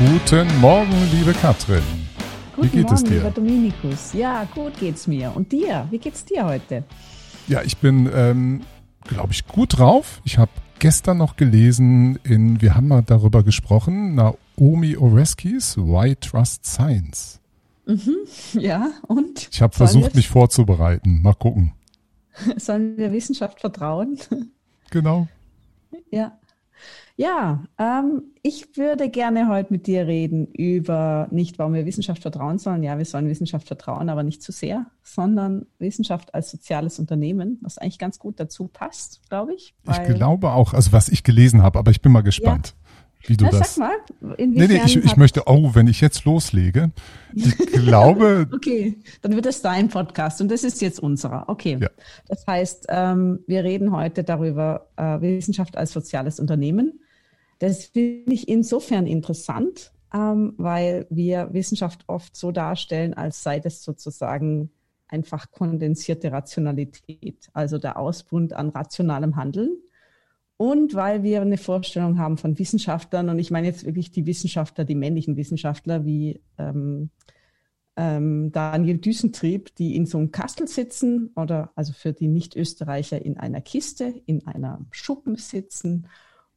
Guten Morgen, liebe Katrin. Guten Wie geht Morgen, es dir? lieber Dominikus. Ja, gut geht's mir. Und dir? Wie geht's dir heute? Ja, ich bin, ähm, glaube ich, gut drauf. Ich habe gestern noch gelesen, in, wir haben mal darüber gesprochen, Naomi Oreskes Why Trust Science. Mhm, ja, und? Ich habe versucht, mich vorzubereiten. Mal gucken. Sollen wir Wissenschaft vertrauen? Genau. Ja. Ja, ähm, ich würde gerne heute mit dir reden über nicht, warum wir Wissenschaft vertrauen sollen. Ja, wir sollen Wissenschaft vertrauen, aber nicht zu sehr, sondern Wissenschaft als soziales Unternehmen, was eigentlich ganz gut dazu passt, glaube ich. Ich glaube auch, also was ich gelesen habe, aber ich bin mal gespannt. Wie du Na, das. Sag mal, nee, nee, ich, ich möchte, oh, wenn ich jetzt loslege, ich glaube. okay, dann wird es dein Podcast und das ist jetzt unserer. Okay. Ja. Das heißt, ähm, wir reden heute darüber, äh, Wissenschaft als soziales Unternehmen. Das finde ich insofern interessant, ähm, weil wir Wissenschaft oft so darstellen, als sei das sozusagen einfach kondensierte Rationalität, also der Ausbund an rationalem Handeln. Und weil wir eine Vorstellung haben von Wissenschaftlern, und ich meine jetzt wirklich die Wissenschaftler, die männlichen Wissenschaftler wie ähm, ähm, Daniel Düsentrieb, die in so einem Kastel sitzen oder also für die Nicht-Österreicher in einer Kiste, in einer Schuppen sitzen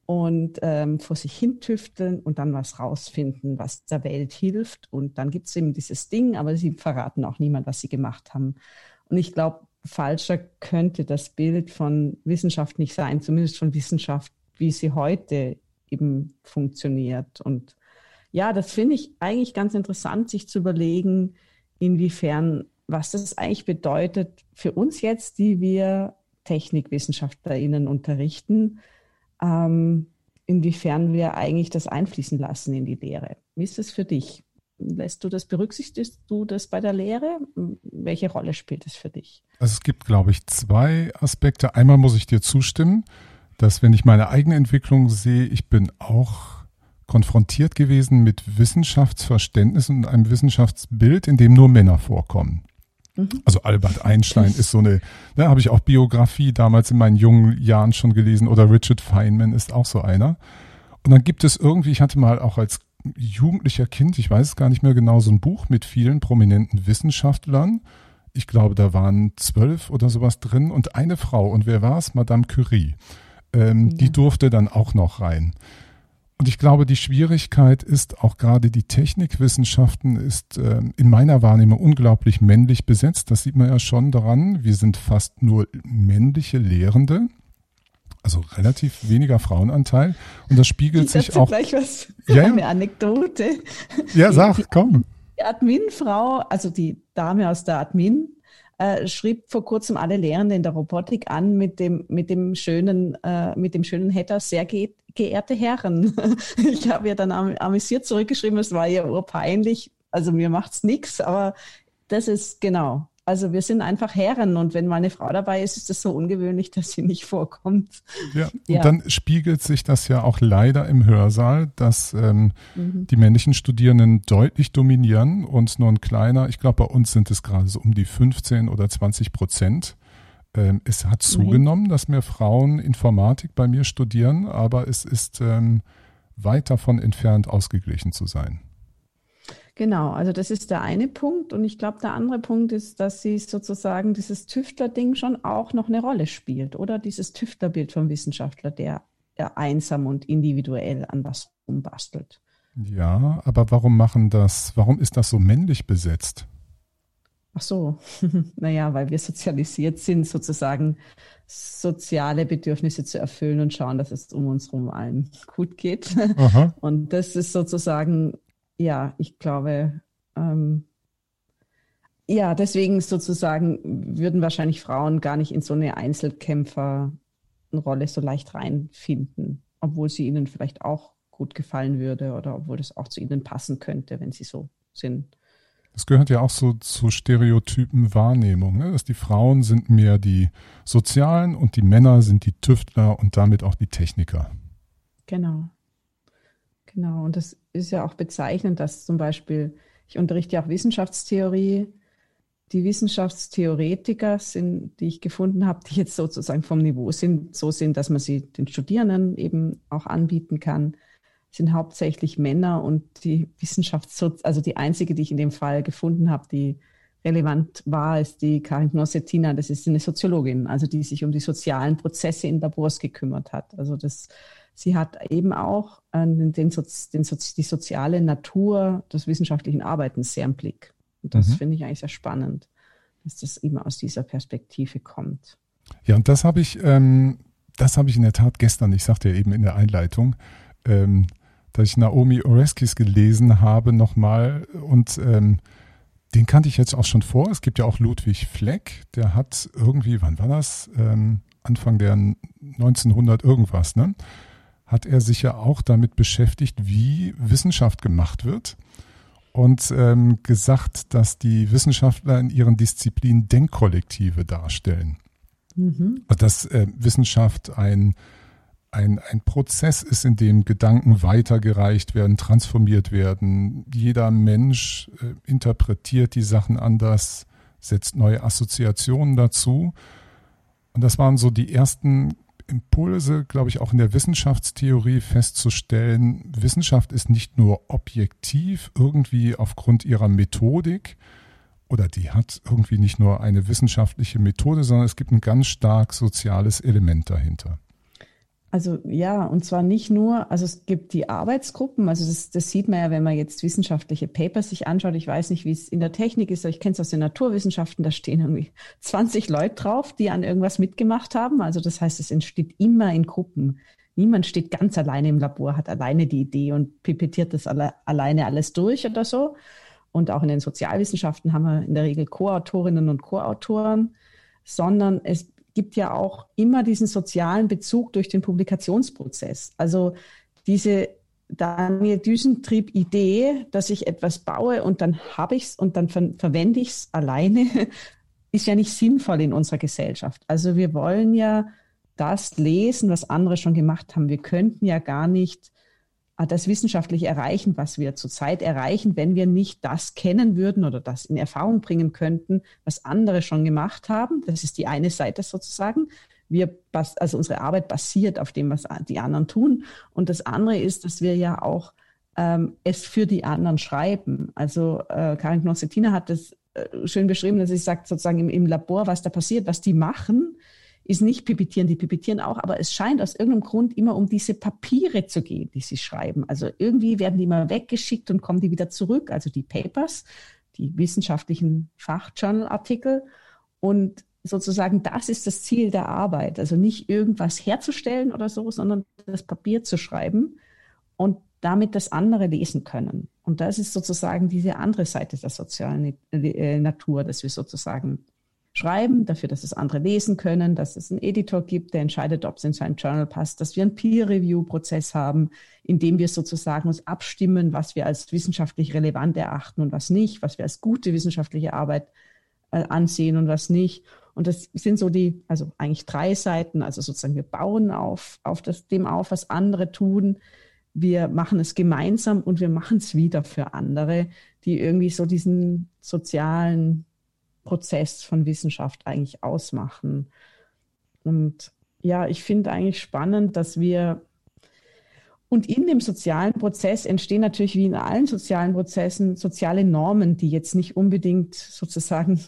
und ähm, vor sich hin tüfteln und dann was rausfinden, was der Welt hilft. Und dann gibt es eben dieses Ding, aber sie verraten auch niemand, was sie gemacht haben. Und ich glaube, falscher könnte das Bild von Wissenschaft nicht sein, zumindest von Wissenschaft, wie sie heute eben funktioniert. Und ja, das finde ich eigentlich ganz interessant, sich zu überlegen, inwiefern, was das eigentlich bedeutet für uns jetzt, die wir TechnikwissenschaftlerInnen unterrichten, ähm, inwiefern wir eigentlich das einfließen lassen in die Lehre. Wie ist das für dich? Lässt du das, berücksichtigst du das bei der Lehre? Welche Rolle spielt es für dich? Also es gibt, glaube ich, zwei Aspekte. Einmal muss ich dir zustimmen, dass wenn ich meine eigene Entwicklung sehe, ich bin auch konfrontiert gewesen mit Wissenschaftsverständnis und einem Wissenschaftsbild, in dem nur Männer vorkommen. Mhm. Also Albert Einstein ist so eine, da ne, habe ich auch Biografie damals in meinen jungen Jahren schon gelesen oder Richard Feynman ist auch so einer. Und dann gibt es irgendwie, ich hatte mal auch als jugendlicher Kind, ich weiß es gar nicht mehr genau, so ein Buch mit vielen prominenten Wissenschaftlern. Ich glaube, da waren zwölf oder sowas drin und eine Frau. Und wer war es? Madame Curie. Ähm, ja. Die durfte dann auch noch rein. Und ich glaube, die Schwierigkeit ist auch gerade die Technikwissenschaften ist äh, in meiner Wahrnehmung unglaublich männlich besetzt. Das sieht man ja schon daran. Wir sind fast nur männliche Lehrende. Also relativ weniger Frauenanteil. Und das spiegelt ich sich auch. gleich was. Ja, eine Anekdote. Ja, sag, komm. Die Adminfrau, also die Dame aus der Admin, äh, schrieb vor kurzem alle Lehrenden in der Robotik an mit dem, mit dem schönen, äh, mit dem schönen Header, sehr ge geehrte Herren. ich habe ja dann am amüsiert zurückgeschrieben, es war ja urpeinlich, also mir macht's nichts, aber das ist genau, also wir sind einfach Herren und wenn mal eine Frau dabei ist, ist das so ungewöhnlich, dass sie nicht vorkommt. Ja, ja. und dann spiegelt sich das ja auch leider im Hörsaal, dass ähm, mhm. die männlichen Studierenden deutlich dominieren und nur ein kleiner, ich glaube bei uns sind es gerade so um die 15 oder 20 Prozent. Ähm, es hat zugenommen, dass mehr Frauen Informatik bei mir studieren, aber es ist ähm, weit davon entfernt, ausgeglichen zu sein. Genau, also das ist der eine Punkt. Und ich glaube, der andere Punkt ist, dass sie sozusagen dieses Tüftler-Ding schon auch noch eine Rolle spielt, oder? Dieses Tüftlerbild vom Wissenschaftler, der, der einsam und individuell an was umbastelt. Ja, aber warum machen das, warum ist das so männlich besetzt? Ach so, naja, weil wir sozialisiert sind, sozusagen soziale Bedürfnisse zu erfüllen und schauen, dass es um uns herum allen gut geht. Aha. Und das ist sozusagen ja, ich glaube, ähm, ja, deswegen sozusagen würden wahrscheinlich Frauen gar nicht in so eine Einzelkämpferrolle so leicht reinfinden, obwohl sie ihnen vielleicht auch gut gefallen würde oder obwohl das auch zu ihnen passen könnte, wenn sie so sind. Das gehört ja auch so zu Stereotypen Wahrnehmung, ne? dass die Frauen sind mehr die Sozialen und die Männer sind die Tüftler und damit auch die Techniker. Genau. Genau, und das ist ja auch bezeichnend, dass zum Beispiel, ich unterrichte ja auch Wissenschaftstheorie, die Wissenschaftstheoretiker sind, die ich gefunden habe, die jetzt sozusagen vom Niveau sind, so sind, dass man sie den Studierenden eben auch anbieten kann, sind hauptsächlich Männer und die Wissenschafts, also die einzige, die ich in dem Fall gefunden habe, die relevant war, ist die Karin Knossettina. Das ist eine Soziologin, also die sich um die sozialen Prozesse in Labors gekümmert hat. Also das, sie hat eben auch äh, den, den, den, die soziale Natur des wissenschaftlichen Arbeitens sehr im Blick. Und das mhm. finde ich eigentlich sehr spannend, dass das eben aus dieser Perspektive kommt. Ja, und das habe ich, ähm, das habe ich in der Tat gestern, ich sagte ja eben in der Einleitung, ähm, dass ich Naomi Oreskes gelesen habe nochmal und ähm, den kannte ich jetzt auch schon vor. Es gibt ja auch Ludwig Fleck, der hat irgendwie, wann war das? Ähm, Anfang der 1900 irgendwas, ne? Hat er sich ja auch damit beschäftigt, wie Wissenschaft gemacht wird und ähm, gesagt, dass die Wissenschaftler in ihren Disziplinen Denkkollektive darstellen. Mhm. Also dass äh, Wissenschaft ein ein, ein Prozess ist, in dem Gedanken weitergereicht werden, transformiert werden. Jeder Mensch äh, interpretiert die Sachen anders, setzt neue Assoziationen dazu. Und das waren so die ersten Impulse, glaube ich, auch in der Wissenschaftstheorie festzustellen, Wissenschaft ist nicht nur objektiv irgendwie aufgrund ihrer Methodik oder die hat irgendwie nicht nur eine wissenschaftliche Methode, sondern es gibt ein ganz stark soziales Element dahinter. Also ja, und zwar nicht nur, also es gibt die Arbeitsgruppen, also das, das sieht man ja, wenn man jetzt wissenschaftliche Papers sich anschaut. Ich weiß nicht, wie es in der Technik ist, aber ich kenne es aus den Naturwissenschaften, da stehen irgendwie 20 Leute drauf, die an irgendwas mitgemacht haben. Also das heißt, es entsteht immer in Gruppen. Niemand steht ganz alleine im Labor, hat alleine die Idee und pipettiert das alle, alleine alles durch oder so. Und auch in den Sozialwissenschaften haben wir in der Regel Co-Autorinnen und Co-Autoren, sondern es gibt ja auch immer diesen sozialen Bezug durch den Publikationsprozess. Also diese Daniel Düsentrieb-Idee, dass ich etwas baue und dann habe ich es und dann ver verwende ich es alleine, ist ja nicht sinnvoll in unserer Gesellschaft. Also wir wollen ja das lesen, was andere schon gemacht haben. Wir könnten ja gar nicht das wissenschaftlich erreichen, was wir zurzeit erreichen, wenn wir nicht das kennen würden oder das in Erfahrung bringen könnten, was andere schon gemacht haben. Das ist die eine Seite sozusagen. Wir, also unsere Arbeit basiert auf dem, was die anderen tun. Und das andere ist, dass wir ja auch ähm, es für die anderen schreiben. Also äh, Karin Knossettina hat das äh, schön beschrieben, dass sie sagt sozusagen im, im Labor, was da passiert, was die machen, ist nicht pipettieren, die pipettieren auch, aber es scheint aus irgendeinem Grund immer um diese Papiere zu gehen, die sie schreiben. Also irgendwie werden die immer weggeschickt und kommen die wieder zurück, also die Papers, die wissenschaftlichen Fachjournalartikel. Und sozusagen das ist das Ziel der Arbeit. Also nicht irgendwas herzustellen oder so, sondern das Papier zu schreiben und damit das andere lesen können. Und das ist sozusagen diese andere Seite der sozialen äh, Natur, dass wir sozusagen schreiben, dafür, dass es andere lesen können, dass es einen Editor gibt, der entscheidet, ob es in sein Journal passt, dass wir einen Peer-Review-Prozess haben, in dem wir sozusagen uns abstimmen, was wir als wissenschaftlich relevant erachten und was nicht, was wir als gute wissenschaftliche Arbeit äh, ansehen und was nicht. Und das sind so die, also eigentlich drei Seiten. Also sozusagen wir bauen auf, auf das, dem auf, was andere tun. Wir machen es gemeinsam und wir machen es wieder für andere, die irgendwie so diesen sozialen Prozess von Wissenschaft eigentlich ausmachen. Und ja, ich finde eigentlich spannend, dass wir und in dem sozialen Prozess entstehen natürlich wie in allen sozialen Prozessen soziale Normen, die jetzt nicht unbedingt sozusagen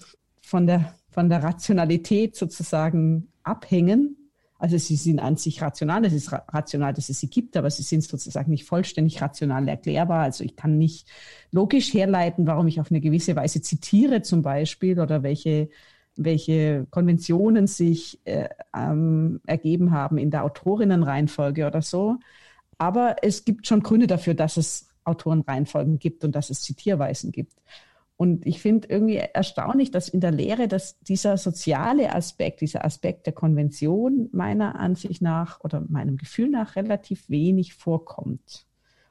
von der, von der Rationalität sozusagen abhängen, also sie sind an sich rational, es ist rational, dass es sie gibt, aber sie sind sozusagen nicht vollständig rational erklärbar. Also ich kann nicht logisch herleiten, warum ich auf eine gewisse Weise zitiere zum Beispiel oder welche, welche Konventionen sich äh, ähm, ergeben haben in der Autorinnenreihenfolge oder so. Aber es gibt schon Gründe dafür, dass es Autorenreihenfolgen gibt und dass es Zitierweisen gibt. Und ich finde irgendwie erstaunlich, dass in der Lehre dass dieser soziale Aspekt, dieser Aspekt der Konvention meiner Ansicht nach oder meinem Gefühl nach relativ wenig vorkommt.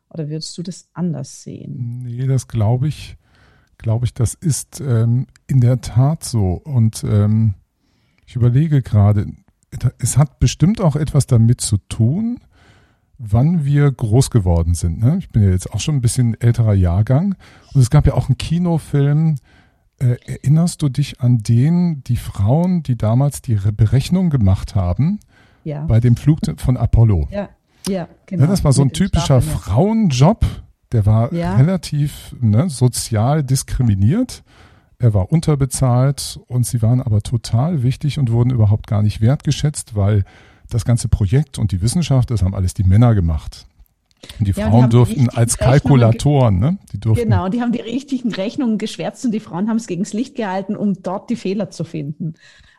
Oder würdest du das anders sehen? Nee, das glaube ich, glaube ich, das ist ähm, in der Tat so. Und ähm, ich überlege gerade, es hat bestimmt auch etwas damit zu tun, wann wir groß geworden sind. Ne? Ich bin ja jetzt auch schon ein bisschen älterer Jahrgang. Und es gab ja auch einen Kinofilm. Äh, erinnerst du dich an den, die Frauen, die damals die Berechnung gemacht haben ja. bei dem Flug von Apollo? Ja. Ja, genau. Ja, das war so ein typischer Frauenjob. Der war ja. relativ ne, sozial diskriminiert. Er war unterbezahlt und sie waren aber total wichtig und wurden überhaupt gar nicht wertgeschätzt, weil das ganze Projekt und die Wissenschaft, das haben alles die Männer gemacht. Und die ja, Frauen die durften als Kalkulatoren, ne? Die durften. Genau, die haben die richtigen Rechnungen geschwärzt und die Frauen haben es gegens Licht gehalten, um dort die Fehler zu finden.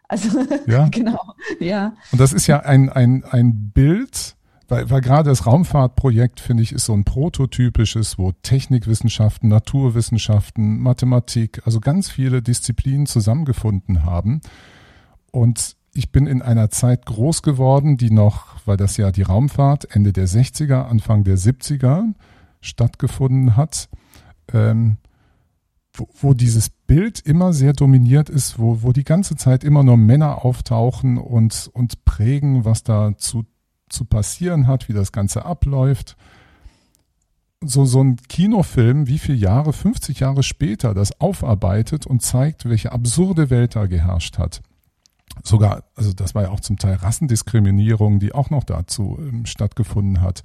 Also ja. genau, ja. Und das ist ja ein, ein, ein Bild, weil, weil gerade das Raumfahrtprojekt, finde ich, ist so ein prototypisches, wo Technikwissenschaften, Naturwissenschaften, Mathematik, also ganz viele Disziplinen zusammengefunden haben. Und ich bin in einer Zeit groß geworden, die noch, weil das ja die Raumfahrt Ende der 60er, Anfang der 70er stattgefunden hat, ähm, wo, wo dieses Bild immer sehr dominiert ist, wo, wo die ganze Zeit immer nur Männer auftauchen und, und prägen, was da zu, zu passieren hat, wie das Ganze abläuft. So, so ein Kinofilm, wie viele Jahre, 50 Jahre später, das aufarbeitet und zeigt, welche absurde Welt da geherrscht hat sogar, also das war ja auch zum Teil Rassendiskriminierung, die auch noch dazu ähm, stattgefunden hat.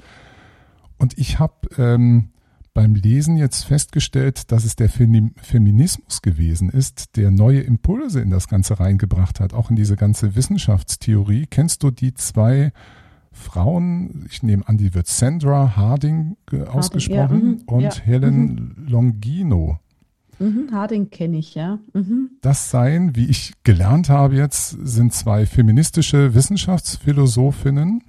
Und ich habe ähm, beim Lesen jetzt festgestellt, dass es der Feminismus gewesen ist, der neue Impulse in das Ganze reingebracht hat, auch in diese ganze Wissenschaftstheorie. Kennst du die zwei Frauen? Ich nehme an, die wird Sandra Harding, Harding ausgesprochen ja, mhm, und ja, Helen mhm. Longino. Mhm, Harding kenne ich, ja. Mhm. Das seien, wie ich gelernt habe jetzt, sind zwei feministische Wissenschaftsphilosophinnen,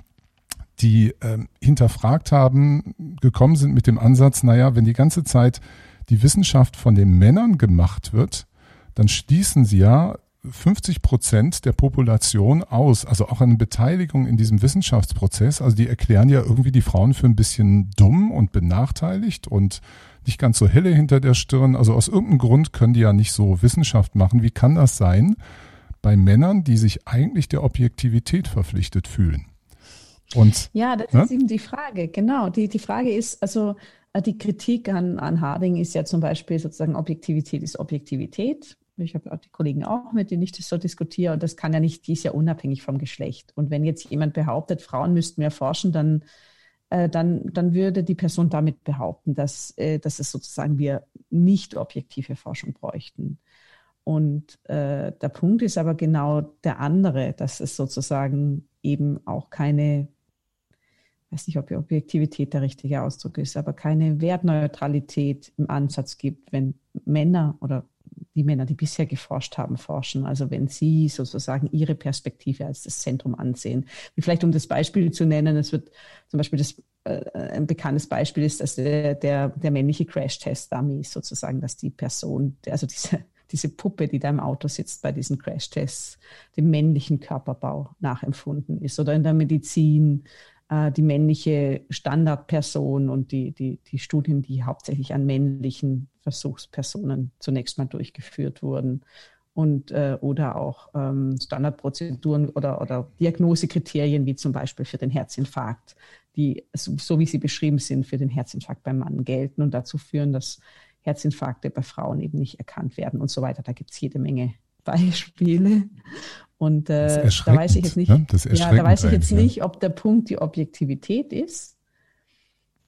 die ähm, hinterfragt haben, gekommen sind mit dem Ansatz, naja, wenn die ganze Zeit die Wissenschaft von den Männern gemacht wird, dann schließen sie ja 50 Prozent der Population aus, also auch eine Beteiligung in diesem Wissenschaftsprozess. Also die erklären ja irgendwie die Frauen für ein bisschen dumm und benachteiligt und nicht ganz so helle hinter der Stirn. Also aus irgendeinem Grund können die ja nicht so Wissenschaft machen. Wie kann das sein bei Männern, die sich eigentlich der Objektivität verpflichtet fühlen? Und, ja, das ne? ist eben die Frage. Genau. Die, die Frage ist, also äh, die Kritik an, an Harding ist ja zum Beispiel sozusagen Objektivität ist Objektivität. Ich habe auch die Kollegen auch, mit denen ich das so diskutiere. Und das kann ja nicht, die ist ja unabhängig vom Geschlecht. Und wenn jetzt jemand behauptet, Frauen müssten mehr forschen, dann äh, dann, dann würde die Person damit behaupten, dass, äh, dass es sozusagen wir nicht objektive Forschung bräuchten. Und äh, der Punkt ist aber genau der andere, dass es sozusagen eben auch keine, weiß nicht, ob Objektivität der richtige Ausdruck ist, aber keine Wertneutralität im Ansatz gibt, wenn Männer oder die Männer, die bisher geforscht haben, forschen. Also wenn sie sozusagen ihre Perspektive als das Zentrum ansehen. Wie vielleicht um das Beispiel zu nennen, es wird zum Beispiel das äh, ein bekanntes Beispiel ist, dass der, der, der männliche Crash-Test-Dummy sozusagen, dass die Person, also diese, diese Puppe, die da im Auto sitzt bei diesen Crash-Tests, dem männlichen Körperbau nachempfunden ist. Oder in der Medizin äh, die männliche Standardperson und die, die, die Studien, die hauptsächlich an männlichen Versuchspersonen zunächst mal durchgeführt wurden. Und, äh, oder auch ähm, Standardprozeduren oder, oder Diagnosekriterien, wie zum Beispiel für den Herzinfarkt, die, so, so wie sie beschrieben sind, für den Herzinfarkt beim Mann gelten und dazu führen, dass Herzinfarkte bei Frauen eben nicht erkannt werden und so weiter. Da gibt es jede Menge Beispiele. Und äh, da weiß ich jetzt nicht, ne? ja, da weiß ich jetzt nicht, ob der Punkt die Objektivität ist.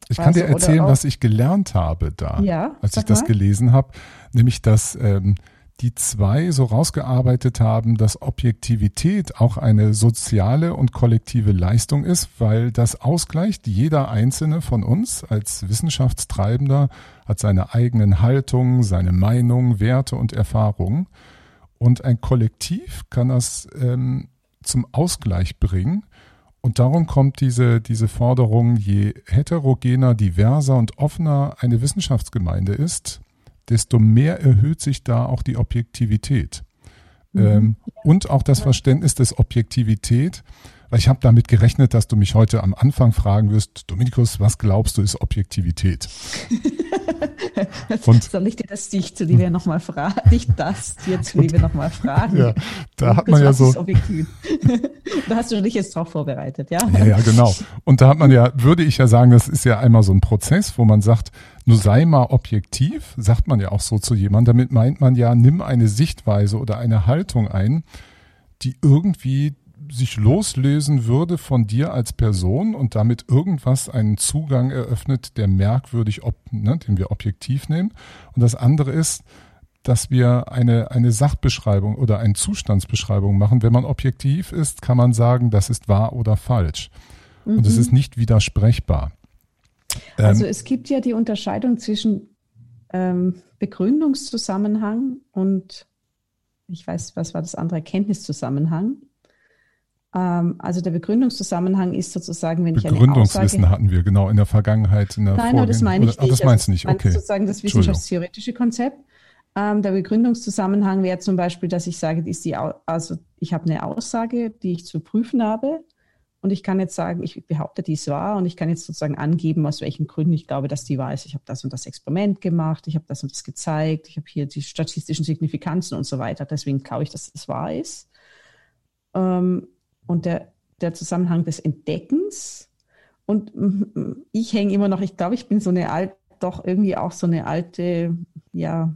Ich kann also, dir erzählen, was ich gelernt habe da, ja, als ich das mal. gelesen habe, nämlich dass ähm, die zwei so rausgearbeitet haben, dass Objektivität auch eine soziale und kollektive Leistung ist, weil das ausgleicht. Jeder einzelne von uns als Wissenschaftstreibender hat seine eigenen Haltungen, seine Meinung, Werte und Erfahrungen. Und ein Kollektiv kann das ähm, zum Ausgleich bringen. Und darum kommt diese, diese Forderung, je heterogener, diverser und offener eine Wissenschaftsgemeinde ist, desto mehr erhöht sich da auch die Objektivität. Mhm. Ähm, und auch das Verständnis des Objektivität, weil ich habe damit gerechnet, dass du mich heute am Anfang fragen wirst, Dominikus, was glaubst du ist Objektivität? Und Soll ich dir das dich zuliebe nochmal fragen? Nicht das dir zuliebe nochmal fragen. Ja, da hat man ja so. da hast du dich jetzt drauf vorbereitet, ja? Ja, ja, genau. Und da hat man ja, würde ich ja sagen, das ist ja einmal so ein Prozess, wo man sagt, nur sei mal objektiv, sagt man ja auch so zu jemandem. Damit meint man ja, nimm eine Sichtweise oder eine Haltung ein, die irgendwie sich loslösen würde von dir als Person und damit irgendwas einen Zugang eröffnet, der merkwürdig, ob, ne, den wir objektiv nehmen. Und das andere ist, dass wir eine, eine Sachbeschreibung oder eine Zustandsbeschreibung machen. Wenn man objektiv ist, kann man sagen, das ist wahr oder falsch. Mhm. Und es ist nicht widersprechbar. Also ähm, es gibt ja die Unterscheidung zwischen ähm, Begründungszusammenhang und ich weiß, was war das andere, Erkenntniszusammenhang. Ähm, also der Begründungszusammenhang ist sozusagen, wenn ich eine Begründungswissen hatten wir genau in der Vergangenheit. In der Nein, aber das meine ich nicht. Ach, das meinst du nicht, okay. Das sozusagen das wissenschaftstheoretische Konzept. Ähm, der Begründungszusammenhang wäre zum Beispiel, dass ich sage, ist die, also ich habe eine Aussage, die ich zu prüfen habe. Und ich kann jetzt sagen, ich behaupte, die ist wahr und ich kann jetzt sozusagen angeben, aus welchen Gründen ich glaube, dass die wahr ist. Ich habe das und das Experiment gemacht, ich habe das und das gezeigt, ich habe hier die statistischen Signifikanzen und so weiter. Deswegen glaube ich, dass es wahr ist. Ähm, und der, der Zusammenhang des Entdeckens. Und ich hänge immer noch, ich glaube, ich bin so eine alte, doch irgendwie auch so eine alte, ja,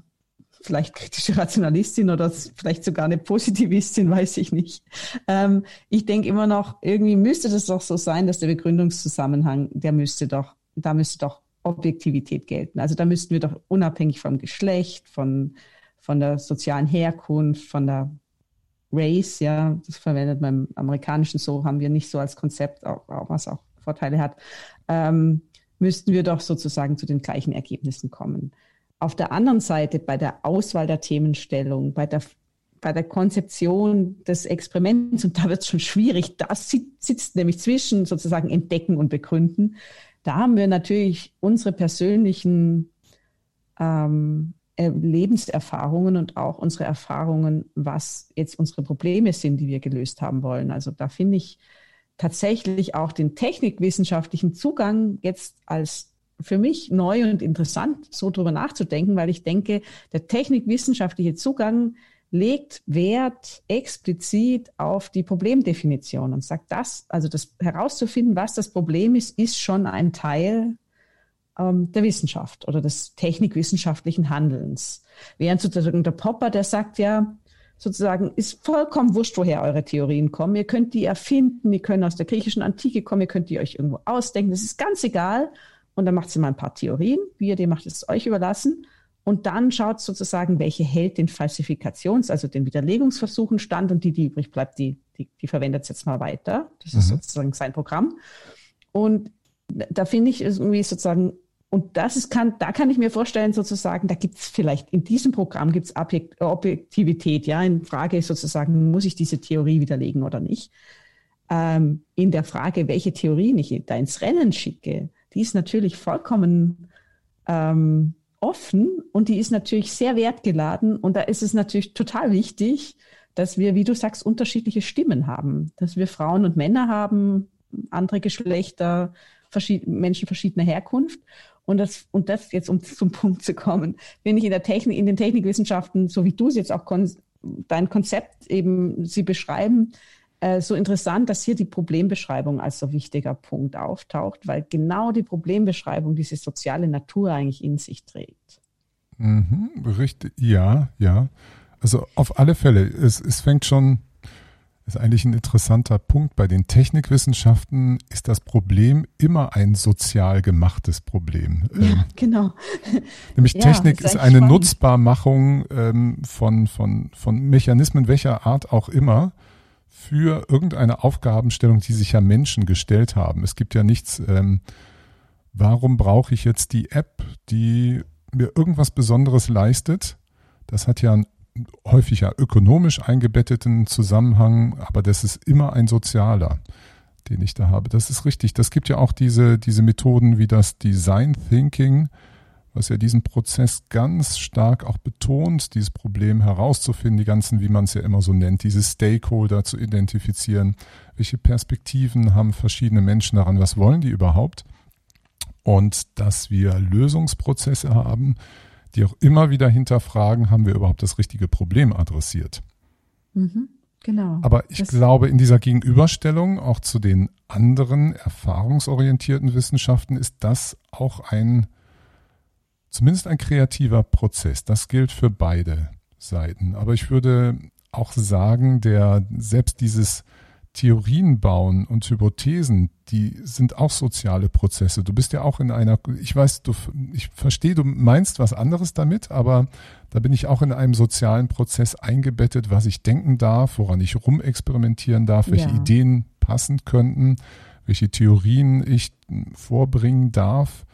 vielleicht kritische Rationalistin oder vielleicht sogar eine Positivistin, weiß ich nicht. Ähm, ich denke immer noch, irgendwie müsste das doch so sein, dass der Begründungszusammenhang, der müsste doch, da müsste doch Objektivität gelten. Also da müssten wir doch unabhängig vom Geschlecht, von, von der sozialen Herkunft, von der Race, ja, das verwendet man im Amerikanischen so, haben wir nicht so als Konzept, auch, was auch Vorteile hat, ähm, müssten wir doch sozusagen zu den gleichen Ergebnissen kommen. Auf der anderen Seite bei der Auswahl der Themenstellung, bei der, bei der Konzeption des Experiments, und da wird es schon schwierig, das sitzt nämlich zwischen sozusagen Entdecken und Begründen. Da haben wir natürlich unsere persönlichen ähm, äh, Lebenserfahrungen und auch unsere Erfahrungen, was jetzt unsere Probleme sind, die wir gelöst haben wollen. Also da finde ich tatsächlich auch den technikwissenschaftlichen Zugang jetzt als für mich neu und interessant, so drüber nachzudenken, weil ich denke, der technikwissenschaftliche Zugang legt Wert explizit auf die Problemdefinition und sagt das, also das herauszufinden, was das Problem ist, ist schon ein Teil ähm, der Wissenschaft oder des technikwissenschaftlichen Handelns. Während sozusagen der Popper, der sagt ja, sozusagen, ist vollkommen wurscht, woher eure Theorien kommen. Ihr könnt die erfinden, die können aus der griechischen Antike kommen, ihr könnt die euch irgendwo ausdenken, das ist ganz egal. Und dann macht sie mal ein paar Theorien, wie ihr die macht, ist euch überlassen. Und dann schaut sozusagen, welche hält den Falsifikations-, also den Widerlegungsversuchen stand und die, die übrig bleibt, die, die, die verwendet es jetzt mal weiter. Das ist mhm. sozusagen sein Programm. Und da finde ich irgendwie sozusagen und das kann, da kann ich mir vorstellen, sozusagen, da gibt es vielleicht in diesem Programm gibt es Objektivität, ja, in Frage sozusagen, muss ich diese Theorie widerlegen oder nicht. Ähm, in der Frage, welche Theorie ich da ins Rennen schicke, die ist natürlich vollkommen ähm, offen und die ist natürlich sehr wertgeladen. Und da ist es natürlich total wichtig, dass wir, wie du sagst, unterschiedliche Stimmen haben, dass wir Frauen und Männer haben, andere Geschlechter, Menschen verschiedener Herkunft und das, und das jetzt, um zum Punkt zu kommen, finde ich in der Technik, in den Technikwissenschaften, so wie du es jetzt auch kon dein Konzept eben sie beschreiben, äh, so interessant, dass hier die Problembeschreibung als so wichtiger Punkt auftaucht, weil genau die Problembeschreibung diese soziale Natur eigentlich in sich trägt. Mhm, richtig, ja, ja. Also auf alle Fälle, es, es fängt schon ist eigentlich ein interessanter Punkt. Bei den Technikwissenschaften ist das Problem immer ein sozial gemachtes Problem. Ja, ähm, genau. Nämlich ja, Technik ist, ist eine spannend. Nutzbarmachung ähm, von, von, von Mechanismen welcher Art auch immer für irgendeine Aufgabenstellung, die sich ja Menschen gestellt haben. Es gibt ja nichts, ähm, warum brauche ich jetzt die App, die mir irgendwas Besonderes leistet? Das hat ja einen häufig ja ökonomisch eingebetteten Zusammenhang, aber das ist immer ein sozialer, den ich da habe. Das ist richtig. Das gibt ja auch diese, diese Methoden wie das Design Thinking, was ja diesen Prozess ganz stark auch betont, dieses Problem herauszufinden, die ganzen, wie man es ja immer so nennt, diese Stakeholder zu identifizieren. Welche Perspektiven haben verschiedene Menschen daran? Was wollen die überhaupt? Und dass wir Lösungsprozesse haben, die auch immer wieder hinterfragen, haben wir überhaupt das richtige Problem adressiert. Mhm, genau. Aber ich das glaube, in dieser Gegenüberstellung auch zu den anderen erfahrungsorientierten Wissenschaften ist das auch ein, zumindest ein kreativer Prozess. Das gilt für beide Seiten. Aber ich würde auch sagen, der selbst dieses Theorien bauen und Hypothesen, die sind auch soziale Prozesse. Du bist ja auch in einer, ich weiß, du, ich verstehe, du meinst was anderes damit, aber da bin ich auch in einem sozialen Prozess eingebettet, was ich denken darf, woran ich rumexperimentieren darf, welche ja. Ideen passen könnten, welche Theorien ich vorbringen darf.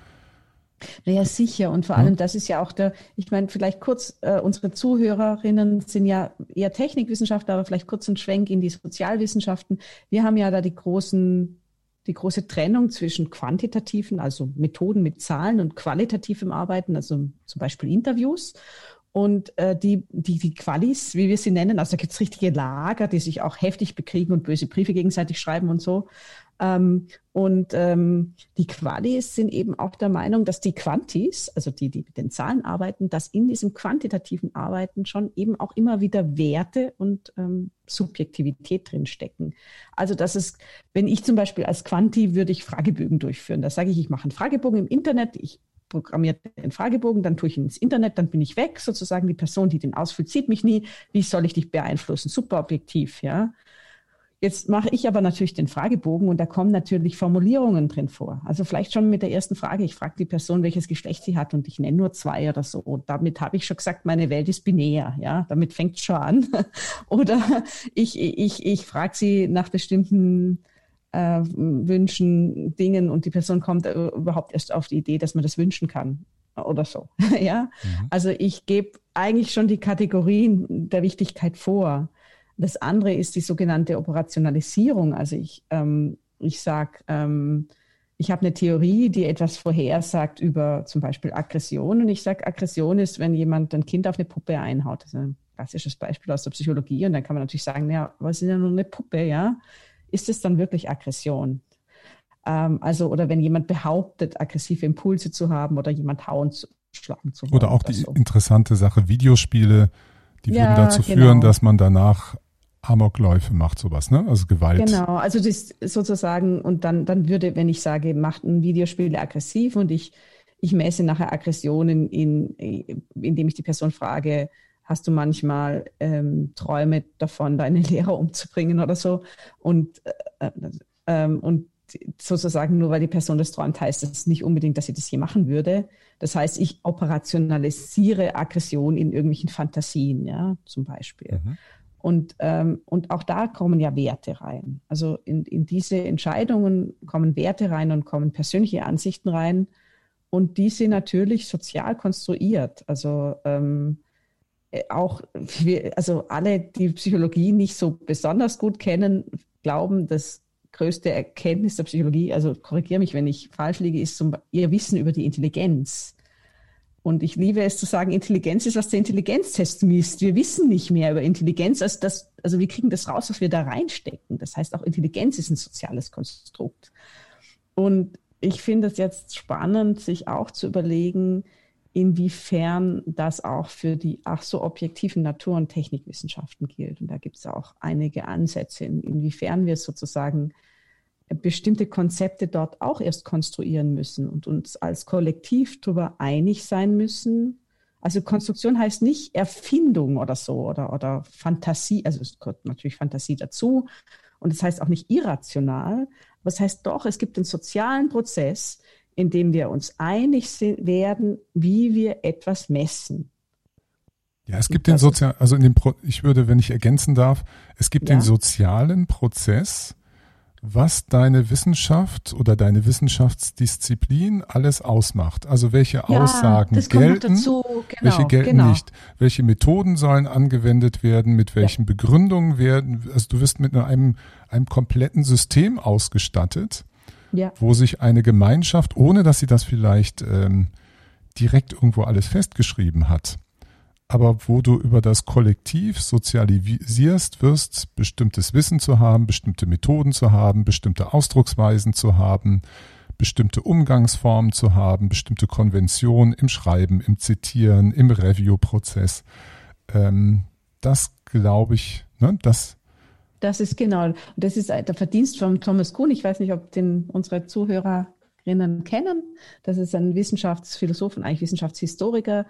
Naja, sicher. Und vor allem, das ist ja auch der, ich meine, vielleicht kurz, äh, unsere Zuhörerinnen sind ja eher Technikwissenschaftler, aber vielleicht kurz ein Schwenk in die Sozialwissenschaften. Wir haben ja da die großen, die große Trennung zwischen quantitativen, also Methoden mit Zahlen und qualitativem Arbeiten, also zum Beispiel Interviews. Und äh, die, die, die Qualis, wie wir sie nennen, also da gibt es richtige Lager, die sich auch heftig bekriegen und böse Briefe gegenseitig schreiben und so. Ähm, und ähm, die Qualis sind eben auch der Meinung, dass die Quantis, also die, die mit den Zahlen arbeiten, dass in diesem quantitativen Arbeiten schon eben auch immer wieder Werte und ähm, Subjektivität drinstecken. Also dass es, wenn ich zum Beispiel als Quanti würde ich Fragebögen durchführen, da sage ich, ich mache einen Fragebogen im Internet, ich programmiere den Fragebogen, dann tue ich ihn ins Internet, dann bin ich weg, sozusagen die Person, die den ausfüllt, sieht mich nie. Wie soll ich dich beeinflussen? Super objektiv, ja. Jetzt mache ich aber natürlich den Fragebogen und da kommen natürlich Formulierungen drin vor. Also vielleicht schon mit der ersten Frage. Ich frage die Person, welches Geschlecht sie hat und ich nenne nur zwei oder so. Und damit habe ich schon gesagt, meine Welt ist binär. Ja, damit fängt es schon an. oder ich, ich, ich frage sie nach bestimmten äh, Wünschen, Dingen und die Person kommt äh, überhaupt erst auf die Idee, dass man das wünschen kann oder so. ja, mhm. also ich gebe eigentlich schon die Kategorien der Wichtigkeit vor. Das andere ist die sogenannte Operationalisierung. Also ich, ähm, ich sage, ähm, ich habe eine Theorie, die etwas vorhersagt über zum Beispiel Aggression. Und ich sage, Aggression ist, wenn jemand ein Kind auf eine Puppe einhaut. Das ist ein klassisches Beispiel aus der Psychologie. Und dann kann man natürlich sagen, ja, was ist denn nur eine Puppe, ja? Ist es dann wirklich Aggression? Ähm, also, oder wenn jemand behauptet, aggressive Impulse zu haben oder jemand hauen zu, schlagen zu wollen. Oder auch die so. interessante Sache, Videospiele, die ja, würden dazu genau. führen, dass man danach Amokläufe macht sowas, ne? Also Gewalt. Genau, also das sozusagen, und dann, dann würde, wenn ich sage, macht ein Videospiel aggressiv und ich, ich messe nachher Aggressionen, in, indem ich die Person frage, hast du manchmal ähm, Träume davon, deine Lehrer umzubringen oder so? Und, äh, äh, und sozusagen nur weil die Person das träumt, heißt das nicht unbedingt, dass sie das je machen würde. Das heißt, ich operationalisiere Aggression in irgendwelchen Fantasien, ja, zum Beispiel. Mhm. Und, ähm, und auch da kommen ja Werte rein. Also in, in diese Entscheidungen kommen Werte rein und kommen persönliche Ansichten rein. Und die sind natürlich sozial konstruiert. Also ähm, äh, auch, wir, also alle, die Psychologie nicht so besonders gut kennen, glauben, das größte Erkenntnis der Psychologie, also korrigiere mich, wenn ich falsch liege, ist zum, ihr Wissen über die Intelligenz. Und ich liebe es zu sagen, Intelligenz ist, was der Intelligenztest misst. Wir wissen nicht mehr über Intelligenz, als das, also wir kriegen das raus, was wir da reinstecken. Das heißt, auch Intelligenz ist ein soziales Konstrukt. Und ich finde es jetzt spannend, sich auch zu überlegen, inwiefern das auch für die ach so objektiven Natur- und Technikwissenschaften gilt. Und da gibt es auch einige Ansätze, inwiefern wir sozusagen bestimmte Konzepte dort auch erst konstruieren müssen und uns als Kollektiv darüber einig sein müssen. Also Konstruktion heißt nicht Erfindung oder so oder, oder Fantasie, also es gehört natürlich Fantasie dazu und es das heißt auch nicht irrational, aber es heißt doch, es gibt einen sozialen Prozess, in dem wir uns einig werden, wie wir etwas messen. Ja, es gibt den sozialen, also in dem, Pro ich würde, wenn ich ergänzen darf, es gibt ja. den sozialen Prozess, was deine Wissenschaft oder deine Wissenschaftsdisziplin alles ausmacht. Also welche ja, Aussagen gelten, genau, welche gelten genau. nicht, welche Methoden sollen angewendet werden, mit welchen ja. Begründungen werden. Also du wirst mit einem, einem kompletten System ausgestattet, ja. wo sich eine Gemeinschaft, ohne dass sie das vielleicht ähm, direkt irgendwo alles festgeschrieben hat, aber wo du über das Kollektiv sozialisierst wirst, bestimmtes Wissen zu haben, bestimmte Methoden zu haben, bestimmte Ausdrucksweisen zu haben, bestimmte Umgangsformen zu haben, bestimmte Konventionen im Schreiben, im Zitieren, im Review-Prozess. Ähm, das glaube ich, ne, das das ist genau, das ist der Verdienst von Thomas Kuhn. Ich weiß nicht, ob den unsere Zuhörerinnen kennen. Das ist ein Wissenschaftsphilosoph und eigentlich Wissenschaftshistoriker,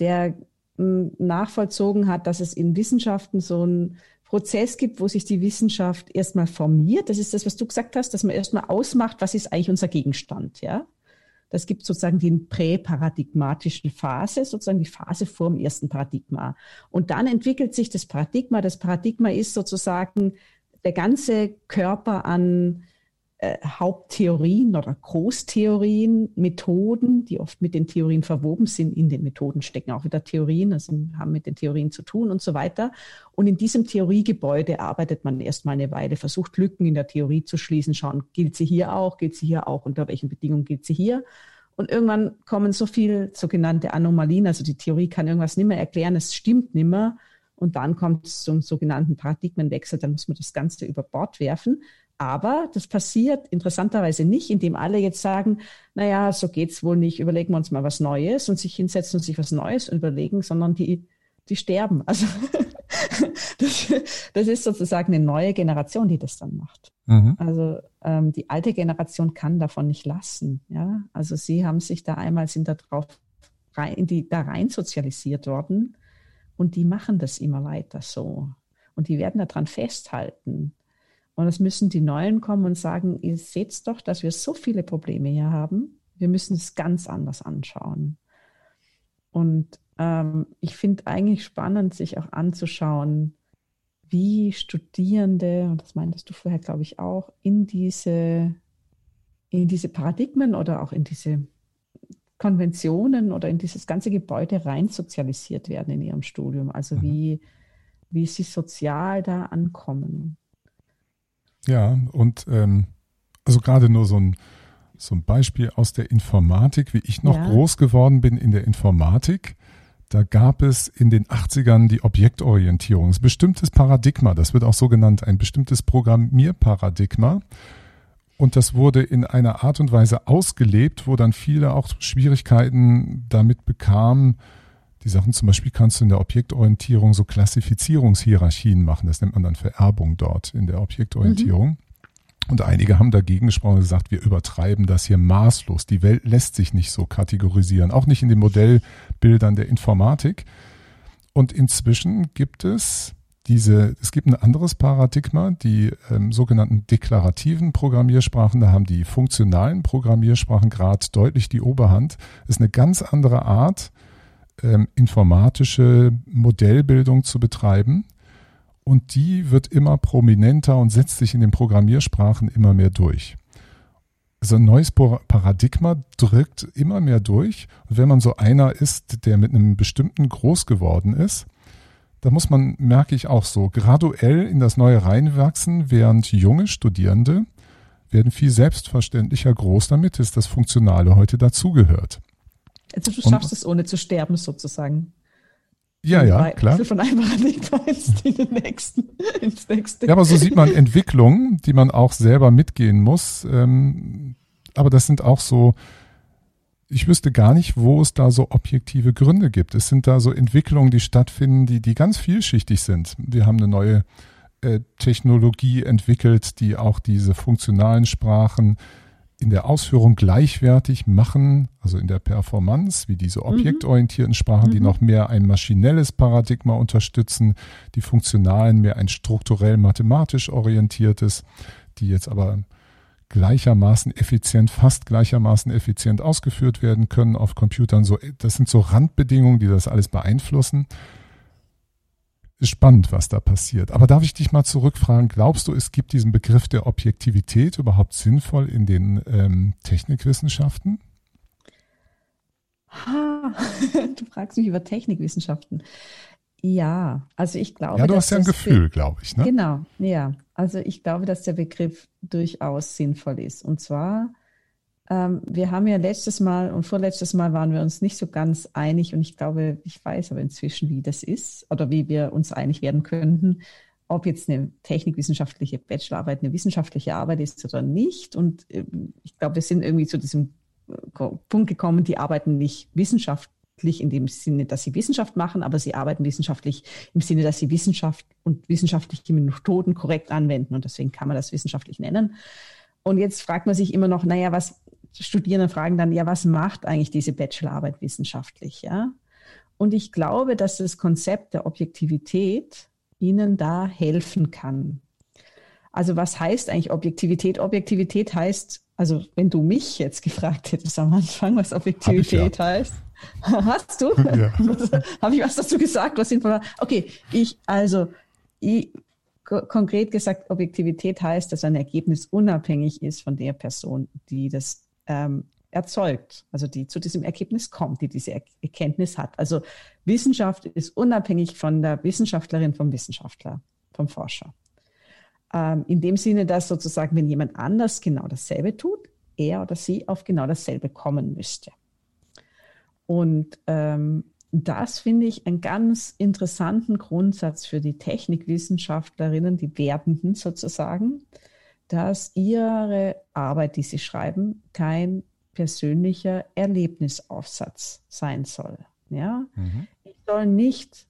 der nachvollzogen hat, dass es in Wissenschaften so ein Prozess gibt, wo sich die Wissenschaft erstmal formiert. Das ist das, was du gesagt hast, dass man erstmal ausmacht, was ist eigentlich unser Gegenstand, ja. Das gibt sozusagen die präparadigmatischen Phase, sozusagen die Phase vor dem ersten Paradigma. Und dann entwickelt sich das Paradigma. Das Paradigma ist sozusagen der ganze Körper an äh, Haupttheorien oder Großtheorien, Methoden, die oft mit den Theorien verwoben sind. In den Methoden stecken auch wieder Theorien, also haben mit den Theorien zu tun und so weiter. Und in diesem Theoriegebäude arbeitet man erstmal eine Weile, versucht Lücken in der Theorie zu schließen, schauen, gilt sie hier auch, gilt sie hier auch, unter welchen Bedingungen gilt sie hier. Und irgendwann kommen so viele sogenannte Anomalien, also die Theorie kann irgendwas nicht mehr erklären, es stimmt nicht mehr. Und dann kommt es zum sogenannten Paradigmenwechsel, dann muss man das Ganze über Bord werfen. Aber das passiert interessanterweise nicht, indem alle jetzt sagen, naja, so geht's wohl nicht, überlegen wir uns mal was Neues und sich hinsetzen und sich was Neues überlegen, sondern die, die sterben. Also das, das ist sozusagen eine neue Generation, die das dann macht. Mhm. Also ähm, die alte Generation kann davon nicht lassen. Ja? Also sie haben sich da einmal, sind da drauf rein, die, da rein sozialisiert worden und die machen das immer weiter so. Und die werden daran festhalten. Und es müssen die Neuen kommen und sagen, ihr seht doch, dass wir so viele Probleme hier haben. Wir müssen es ganz anders anschauen. Und ähm, ich finde eigentlich spannend, sich auch anzuschauen, wie Studierende, und das meintest du vorher, glaube ich, auch, in diese, in diese Paradigmen oder auch in diese Konventionen oder in dieses ganze Gebäude rein sozialisiert werden in ihrem Studium. Also mhm. wie, wie sie sozial da ankommen. Ja, und ähm, also gerade nur so ein, so ein Beispiel aus der Informatik, wie ich noch ja. groß geworden bin in der Informatik. Da gab es in den 80ern die Objektorientierung. Das ist ein bestimmtes Paradigma, das wird auch so genannt, ein bestimmtes Programmierparadigma. Und das wurde in einer Art und Weise ausgelebt, wo dann viele auch Schwierigkeiten damit bekamen, die Sachen zum Beispiel kannst du in der Objektorientierung so Klassifizierungshierarchien machen. Das nennt man dann Vererbung dort in der Objektorientierung. Mhm. Und einige haben dagegen gesprochen und gesagt, wir übertreiben das hier maßlos. Die Welt lässt sich nicht so kategorisieren, auch nicht in den Modellbildern der Informatik. Und inzwischen gibt es diese, es gibt ein anderes Paradigma, die ähm, sogenannten deklarativen Programmiersprachen, da haben die funktionalen Programmiersprachen gerade deutlich die Oberhand. Das ist eine ganz andere Art, ähm, informatische Modellbildung zu betreiben. Und die wird immer prominenter und setzt sich in den Programmiersprachen immer mehr durch. Also ein neues Paradigma drückt immer mehr durch. Und wenn man so einer ist, der mit einem bestimmten groß geworden ist, da muss man, merke ich auch so, graduell in das Neue reinwachsen, während junge Studierende werden viel selbstverständlicher groß damit ist, das Funktionale heute dazugehört. Also du schaffst und, es ohne zu sterben sozusagen. Ja, ja, klar. Von einem Paradigma ins, in den nächsten, ins nächste. Ja, aber so sieht man Entwicklungen, die man auch selber mitgehen muss. Ähm, aber das sind auch so, ich wüsste gar nicht, wo es da so objektive Gründe gibt. Es sind da so Entwicklungen, die stattfinden, die, die ganz vielschichtig sind. Wir haben eine neue äh, Technologie entwickelt, die auch diese funktionalen Sprachen in der Ausführung gleichwertig machen, also in der Performance, wie diese mhm. objektorientierten Sprachen, mhm. die noch mehr ein maschinelles Paradigma unterstützen, die funktionalen mehr ein strukturell mathematisch orientiertes, die jetzt aber gleichermaßen effizient, fast gleichermaßen effizient ausgeführt werden können auf Computern. So, das sind so Randbedingungen, die das alles beeinflussen ist spannend, was da passiert. Aber darf ich dich mal zurückfragen, glaubst du, es gibt diesen Begriff der Objektivität überhaupt sinnvoll in den ähm, Technikwissenschaften? Ha, du fragst mich über Technikwissenschaften. Ja, also ich glaube. Ja, du hast ja ein Gefühl, glaube ich. Ne? Genau, ja. Also ich glaube, dass der Begriff durchaus sinnvoll ist. Und zwar wir haben ja letztes Mal und vorletztes Mal waren wir uns nicht so ganz einig und ich glaube, ich weiß aber inzwischen, wie das ist oder wie wir uns einig werden könnten, ob jetzt eine technikwissenschaftliche Bachelorarbeit eine wissenschaftliche Arbeit ist oder nicht. Und ähm, ich glaube, wir sind irgendwie zu diesem äh, Punkt gekommen, die arbeiten nicht wissenschaftlich in dem Sinne, dass sie Wissenschaft machen, aber sie arbeiten wissenschaftlich im Sinne, dass sie Wissenschaft und wissenschaftliche Methoden korrekt anwenden. Und deswegen kann man das wissenschaftlich nennen. Und jetzt fragt man sich immer noch, naja, was Studierende fragen dann, ja, was macht eigentlich diese Bachelorarbeit wissenschaftlich, ja? Und ich glaube, dass das Konzept der Objektivität Ihnen da helfen kann. Also was heißt eigentlich Objektivität? Objektivität heißt, also wenn du mich jetzt gefragt hättest am Anfang, was Objektivität ja. heißt, hast du? Ja. Habe ich was dazu gesagt? Was? Okay, ich, also ich, konkret gesagt, Objektivität heißt, dass ein Ergebnis unabhängig ist von der Person, die das ähm, erzeugt, also die zu diesem Ergebnis kommt, die diese Erkenntnis hat. Also Wissenschaft ist unabhängig von der Wissenschaftlerin, vom Wissenschaftler, vom Forscher. Ähm, in dem Sinne, dass sozusagen, wenn jemand anders genau dasselbe tut, er oder sie auf genau dasselbe kommen müsste. Und ähm, das finde ich einen ganz interessanten Grundsatz für die Technikwissenschaftlerinnen, die Werdenden sozusagen, dass ihre Arbeit, die sie schreiben, kein persönlicher Erlebnisaufsatz sein soll. Ja? Mhm. Ich soll nicht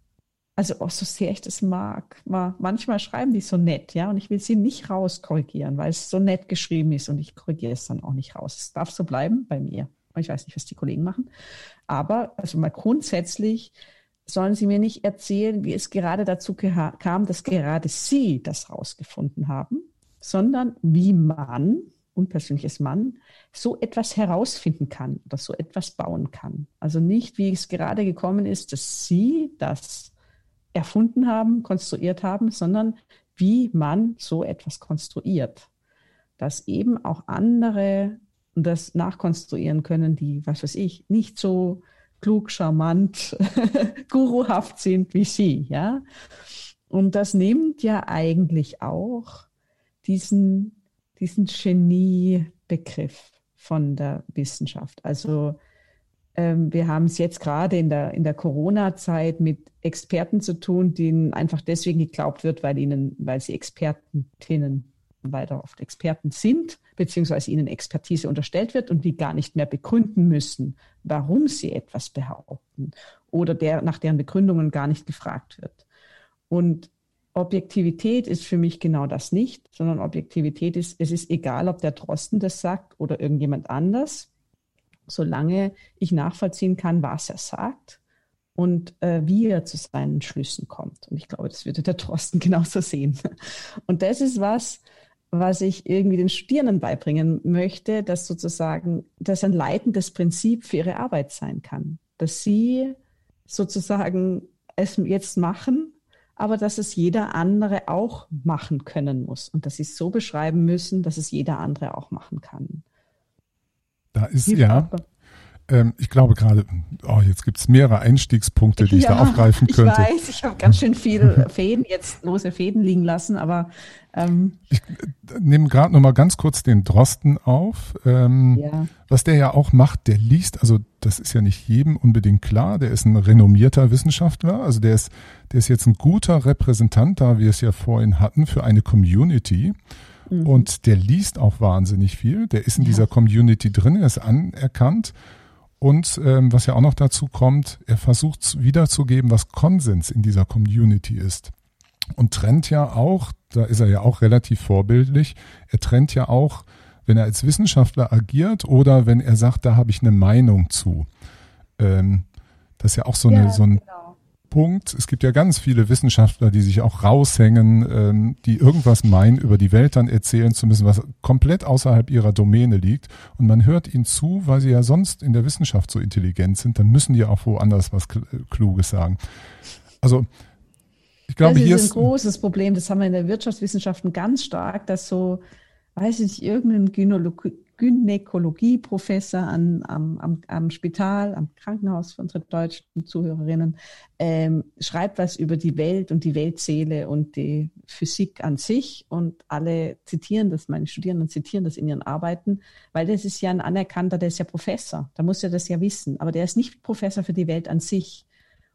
also auch so sehr ich das mag, mal, manchmal schreiben die so nett, ja, und ich will sie nicht rauskorrigieren, weil es so nett geschrieben ist und ich korrigiere es dann auch nicht raus. Es darf so bleiben bei mir. Ich weiß nicht, was die Kollegen machen. Aber also mal grundsätzlich sollen sie mir nicht erzählen, wie es gerade dazu kam, dass gerade sie das rausgefunden haben, sondern wie man, unpersönliches Mann, so etwas herausfinden kann oder so etwas bauen kann. Also nicht, wie es gerade gekommen ist, dass sie das erfunden haben, konstruiert haben, sondern wie man so etwas konstruiert. Dass eben auch andere das nachkonstruieren können, die, was weiß ich, nicht so klug, charmant, guruhaft sind wie sie, ja. Und das nimmt ja eigentlich auch diesen, diesen Genie-Begriff von der Wissenschaft. Also ähm, wir haben es jetzt gerade in der, in der Corona-Zeit mit Experten zu tun, denen einfach deswegen geglaubt wird, weil ihnen, weil sie Expertinnen weiter oft Experten sind, beziehungsweise ihnen Expertise unterstellt wird und die gar nicht mehr begründen müssen, warum sie etwas behaupten oder der, nach deren Begründungen gar nicht gefragt wird. Und Objektivität ist für mich genau das nicht, sondern Objektivität ist, es ist egal, ob der Drosten das sagt oder irgendjemand anders solange ich nachvollziehen kann, was er sagt und äh, wie er zu seinen Schlüssen kommt. Und ich glaube, das würde der Thorsten genauso sehen. Und das ist was, was ich irgendwie den Studierenden beibringen möchte, dass sozusagen das ein leitendes Prinzip für ihre Arbeit sein kann. Dass sie sozusagen es jetzt machen, aber dass es jeder andere auch machen können muss und dass sie es so beschreiben müssen, dass es jeder andere auch machen kann. Da ist die ja. Ähm, ich glaube gerade, oh, jetzt gibt es mehrere Einstiegspunkte, die ja, ich da aufgreifen könnte. Ich weiß, ich habe ganz schön viele Fäden, jetzt lose Fäden liegen lassen, aber ähm, ich äh, nehme gerade noch mal ganz kurz den Drosten auf. Ähm, ja. Was der ja auch macht, der liest, also das ist ja nicht jedem unbedingt klar, der ist ein renommierter Wissenschaftler, also der ist, der ist jetzt ein guter Repräsentant, da wir es ja vorhin hatten, für eine Community. Mhm. Und der liest auch wahnsinnig viel. Der ist in ja. dieser Community drin, er ist anerkannt. Und ähm, was ja auch noch dazu kommt, er versucht wiederzugeben, was Konsens in dieser Community ist. Und trennt ja auch, da ist er ja auch relativ vorbildlich, er trennt ja auch, wenn er als Wissenschaftler agiert oder wenn er sagt, da habe ich eine Meinung zu. Ähm, das ist ja auch so, ja, eine, so ein genau. Punkt. Es gibt ja ganz viele Wissenschaftler, die sich auch raushängen, ähm, die irgendwas meinen, über die Welt dann erzählen zu müssen, was komplett außerhalb ihrer Domäne liegt. Und man hört ihnen zu, weil sie ja sonst in der Wissenschaft so intelligent sind, dann müssen die auch woanders was Kluges sagen. Also ich glaube, das hier ist ein großes Problem. Das haben wir in der Wirtschaftswissenschaften ganz stark, dass so, weiß ich nicht, irgendein Gynäkologie Gynäkologieprofessor an, am, am, am Spital, am Krankenhaus für unsere deutschen Zuhörerinnen, ähm, schreibt was über die Welt und die Weltseele und die Physik an sich. Und alle zitieren das, meine Studierenden zitieren das in ihren Arbeiten, weil das ist ja ein anerkannter, der ist ja Professor, da muss er das ja wissen, aber der ist nicht Professor für die Welt an sich.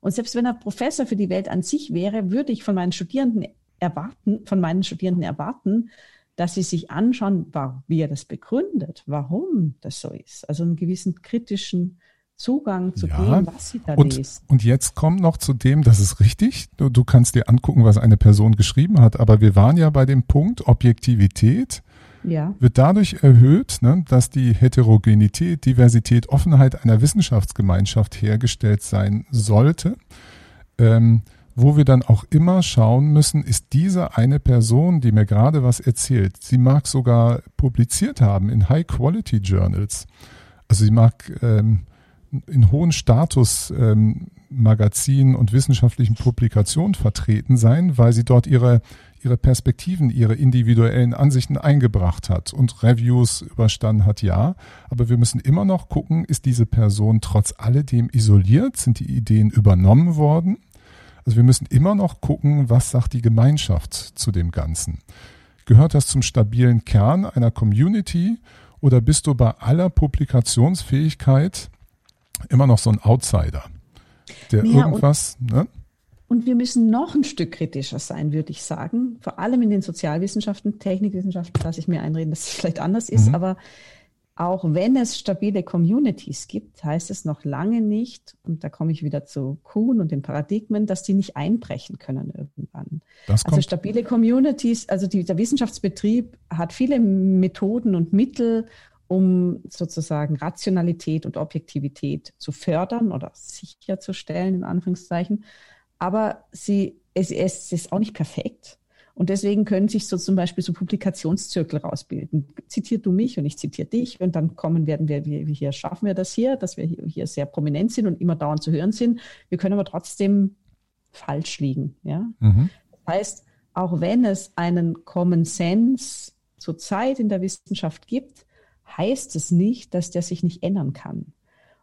Und selbst wenn er Professor für die Welt an sich wäre, würde ich von meinen Studierenden erwarten, von meinen Studierenden erwarten, dass sie sich anschauen, wie er das begründet, warum das so ist. Also einen gewissen kritischen Zugang zu ja, dem, was sie da und, liest. Und jetzt kommt noch zu dem, das ist richtig. Du, du kannst dir angucken, was eine Person geschrieben hat. Aber wir waren ja bei dem Punkt Objektivität. Ja. wird dadurch erhöht, ne, dass die Heterogenität, Diversität, Offenheit einer Wissenschaftsgemeinschaft hergestellt sein sollte. Ähm, wo wir dann auch immer schauen müssen, ist diese eine Person, die mir gerade was erzählt, sie mag sogar publiziert haben in High-Quality-Journals. Also sie mag ähm, in hohen Status ähm, Magazinen und wissenschaftlichen Publikationen vertreten sein, weil sie dort ihre, ihre Perspektiven, ihre individuellen Ansichten eingebracht hat und Reviews überstanden hat, ja. Aber wir müssen immer noch gucken, ist diese Person trotz alledem isoliert? Sind die Ideen übernommen worden? Also wir müssen immer noch gucken, was sagt die Gemeinschaft zu dem Ganzen. Gehört das zum stabilen Kern einer Community oder bist du bei aller Publikationsfähigkeit immer noch so ein Outsider, der ja, irgendwas, und, ne? Und wir müssen noch ein Stück kritischer sein, würde ich sagen. Vor allem in den Sozialwissenschaften, Technikwissenschaften lasse ich mir einreden, dass es vielleicht anders ist, mhm. aber auch wenn es stabile Communities gibt, heißt es noch lange nicht, und da komme ich wieder zu Kuhn und den Paradigmen, dass die nicht einbrechen können irgendwann. also stabile Communities, also die, der Wissenschaftsbetrieb hat viele Methoden und Mittel, um sozusagen Rationalität und Objektivität zu fördern oder sicherzustellen, in Anführungszeichen. Aber sie, es, es ist auch nicht perfekt. Und deswegen können sich so zum Beispiel so Publikationszirkel rausbilden. Zitiert du mich und ich zitiere dich und dann kommen werden wir, wir hier schaffen wir das hier, dass wir hier sehr prominent sind und immer dauernd zu hören sind. Wir können aber trotzdem falsch liegen. Ja? Mhm. Das heißt, auch wenn es einen Common Sense zurzeit in der Wissenschaft gibt, heißt es nicht, dass der sich nicht ändern kann.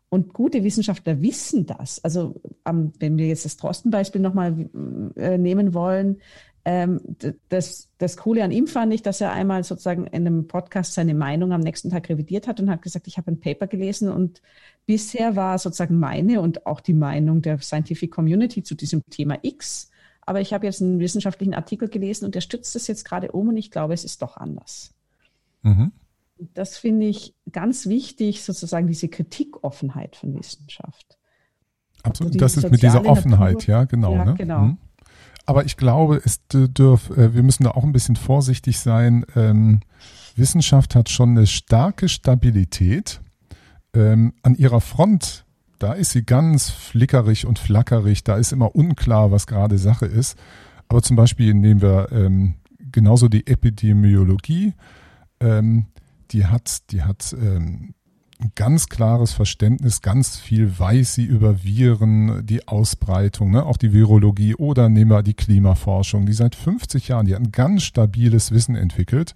Und gute Wissenschaftler wissen das. Also ähm, wenn wir jetzt das Drosten-Beispiel nochmal äh, nehmen wollen, das, das Coole an ihm fand ich, dass er einmal sozusagen in einem Podcast seine Meinung am nächsten Tag revidiert hat und hat gesagt, ich habe ein Paper gelesen und bisher war sozusagen meine und auch die Meinung der Scientific Community zu diesem Thema X. Aber ich habe jetzt einen wissenschaftlichen Artikel gelesen und der stützt das jetzt gerade um und ich glaube, es ist doch anders. Mhm. Das finde ich ganz wichtig, sozusagen diese Kritikoffenheit von Wissenschaft. Absolut, also das ist mit dieser Offenheit, Natur, ja, genau. Ja, ne? genau. Mhm. Aber ich glaube, es dürf, äh, wir müssen da auch ein bisschen vorsichtig sein. Ähm, Wissenschaft hat schon eine starke Stabilität. Ähm, an ihrer Front, da ist sie ganz flickerig und flackerig. Da ist immer unklar, was gerade Sache ist. Aber zum Beispiel nehmen wir ähm, genauso die Epidemiologie. Ähm, die hat, die hat ähm, ganz klares Verständnis, ganz viel weiß sie über Viren, die Ausbreitung, ne? auch die Virologie oder nehmen wir die Klimaforschung, die seit 50 Jahren, die hat ein ganz stabiles Wissen entwickelt.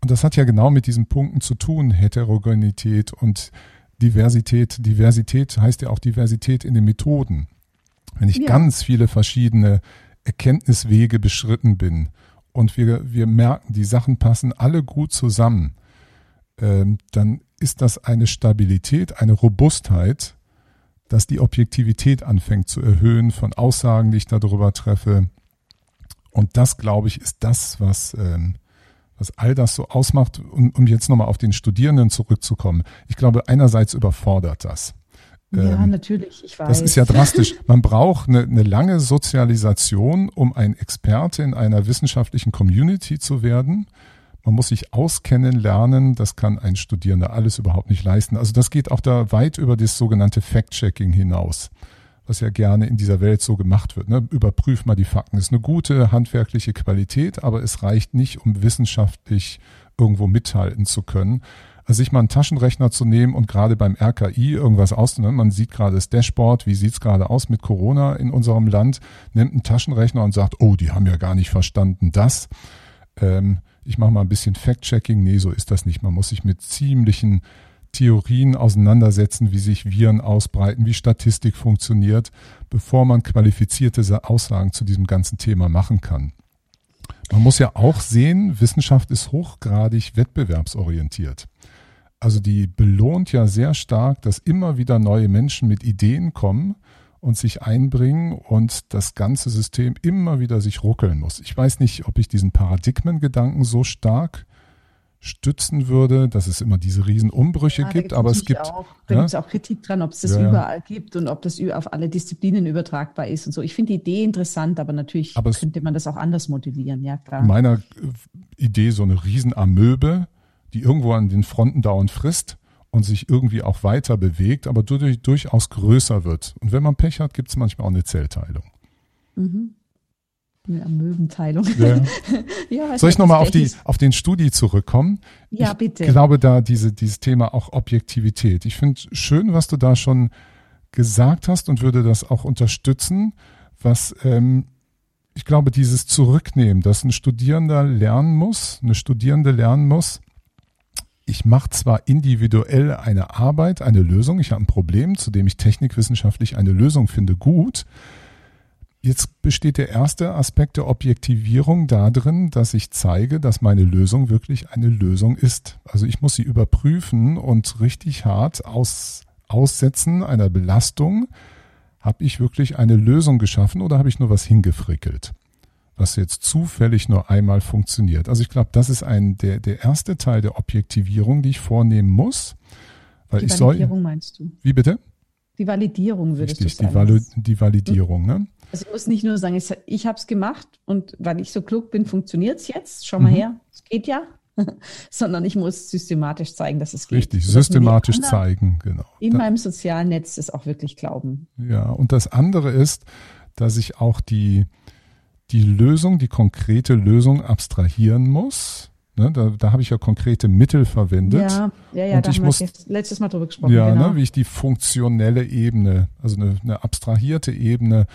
Und das hat ja genau mit diesen Punkten zu tun, Heterogenität und Diversität. Diversität heißt ja auch Diversität in den Methoden. Wenn ich ja. ganz viele verschiedene Erkenntniswege beschritten bin und wir, wir merken, die Sachen passen alle gut zusammen, ähm, dann ist das eine Stabilität, eine Robustheit, dass die Objektivität anfängt zu erhöhen von Aussagen, die ich darüber treffe. Und das, glaube ich, ist das, was, ähm, was all das so ausmacht. Um, um jetzt nochmal auf den Studierenden zurückzukommen. Ich glaube, einerseits überfordert das. Ja, ähm, natürlich, ich weiß. Das ist ja drastisch. Man braucht eine, eine lange Sozialisation, um ein Experte in einer wissenschaftlichen Community zu werden. Man muss sich auskennen lernen. Das kann ein Studierender alles überhaupt nicht leisten. Also das geht auch da weit über das sogenannte Fact-Checking hinaus, was ja gerne in dieser Welt so gemacht wird. Ne? Überprüf mal die Fakten. Ist eine gute handwerkliche Qualität, aber es reicht nicht, um wissenschaftlich irgendwo mithalten zu können. Also sich mal einen Taschenrechner zu nehmen und gerade beim RKI irgendwas auszunehmen. Man sieht gerade das Dashboard, wie sieht's gerade aus mit Corona in unserem Land, nimmt einen Taschenrechner und sagt, oh, die haben ja gar nicht verstanden das. Ähm, ich mache mal ein bisschen Fact-Checking. Nee, so ist das nicht. Man muss sich mit ziemlichen Theorien auseinandersetzen, wie sich Viren ausbreiten, wie Statistik funktioniert, bevor man qualifizierte Aussagen zu diesem ganzen Thema machen kann. Man muss ja auch sehen, Wissenschaft ist hochgradig wettbewerbsorientiert. Also die belohnt ja sehr stark, dass immer wieder neue Menschen mit Ideen kommen und sich einbringen und das ganze System immer wieder sich ruckeln muss. Ich weiß nicht, ob ich diesen Paradigmengedanken so stark stützen würde, dass es immer diese Riesenumbrüche ja, gibt, aber es gibt auch, da ja? gibt es auch Kritik dran, ob es das ja, überall gibt und ob das auf alle Disziplinen übertragbar ist und so. Ich finde die Idee interessant, aber natürlich aber könnte man das auch anders modellieren, ja klar. Meiner äh, Idee so eine Riesenamöbe, die irgendwo an den Fronten dauernd frisst und sich irgendwie auch weiter bewegt, aber dadurch durchaus größer wird. Und wenn man Pech hat, gibt es manchmal auch eine Zellteilung. Mhm. Ja, Möwenteilung. Ja. ja, Soll ich nochmal auf, auf den Studi zurückkommen? Ja, bitte. Ich glaube, da diese, dieses Thema auch Objektivität. Ich finde schön, was du da schon gesagt hast und würde das auch unterstützen, was ähm, ich glaube, dieses Zurücknehmen, dass ein Studierender lernen muss, eine Studierende lernen muss, ich mache zwar individuell eine Arbeit, eine Lösung, ich habe ein Problem, zu dem ich technikwissenschaftlich eine Lösung finde, gut. Jetzt besteht der erste Aspekt der Objektivierung darin, dass ich zeige, dass meine Lösung wirklich eine Lösung ist. Also ich muss sie überprüfen und richtig hart aus, aussetzen einer Belastung. Habe ich wirklich eine Lösung geschaffen oder habe ich nur was hingefrickelt? Was jetzt zufällig nur einmal funktioniert. Also ich glaube, das ist ein der, der erste Teil der Objektivierung, die ich vornehmen muss. Weil die ich Validierung soll, meinst du? Wie bitte? Die Validierung würdest Richtig, du sagen. Die, Vali die Validierung, ne? Also ich muss nicht nur sagen, ich, ich habe es gemacht und weil ich so klug bin, funktioniert es jetzt. Schau mal mhm. her, es geht ja. Sondern ich muss systematisch zeigen, dass es geht. Richtig, systematisch zeigen, genau. In da, meinem sozialen Netz es auch wirklich glauben. Ja, und das andere ist, dass ich auch die, die Lösung, die konkrete Lösung abstrahieren muss. Ne, da, da habe ich ja konkrete Mittel verwendet. Ja, ja, ja und da ich haben muss, wir letztes Mal drüber gesprochen. Ja, genau. ne, wie ich die funktionelle Ebene, also eine, eine abstrahierte Ebene,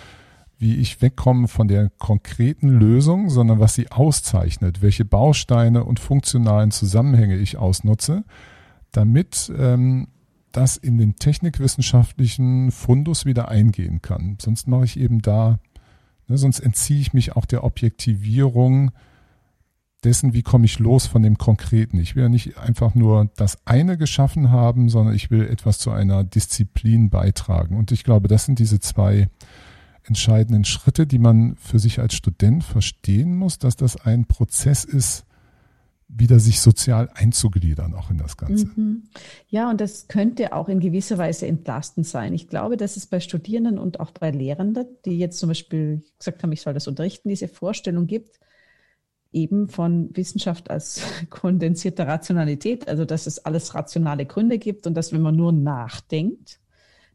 wie ich wegkomme von der konkreten Lösung, sondern was sie auszeichnet, welche Bausteine und funktionalen Zusammenhänge ich ausnutze, damit ähm, das in den technikwissenschaftlichen Fundus wieder eingehen kann. Sonst mache ich eben da Ne, sonst entziehe ich mich auch der Objektivierung dessen, wie komme ich los von dem Konkreten. Ich will ja nicht einfach nur das eine geschaffen haben, sondern ich will etwas zu einer Disziplin beitragen. Und ich glaube, das sind diese zwei entscheidenden Schritte, die man für sich als Student verstehen muss, dass das ein Prozess ist, wieder sich sozial einzugliedern, auch in das Ganze. Mhm. Ja, und das könnte auch in gewisser Weise entlastend sein. Ich glaube, dass es bei Studierenden und auch bei Lehrenden, die jetzt zum Beispiel gesagt haben, ich soll das unterrichten, diese Vorstellung gibt, eben von Wissenschaft als kondensierter Rationalität, also dass es alles rationale Gründe gibt und dass wenn man nur nachdenkt,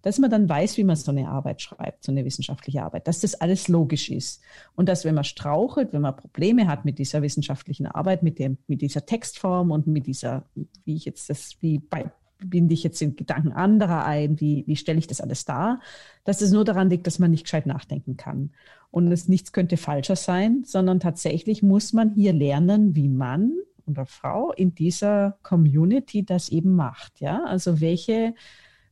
dass man dann weiß, wie man so eine Arbeit schreibt, so eine wissenschaftliche Arbeit, dass das alles logisch ist und dass wenn man strauchelt, wenn man Probleme hat mit dieser wissenschaftlichen Arbeit, mit dem, mit dieser Textform und mit dieser, wie ich jetzt das, wie bei, binde ich jetzt den Gedanken anderer ein, wie, wie stelle ich das alles dar, dass es nur daran liegt, dass man nicht gescheit nachdenken kann. Und es nichts könnte falscher sein, sondern tatsächlich muss man hier lernen, wie man oder Frau in dieser Community das eben macht. Ja, also welche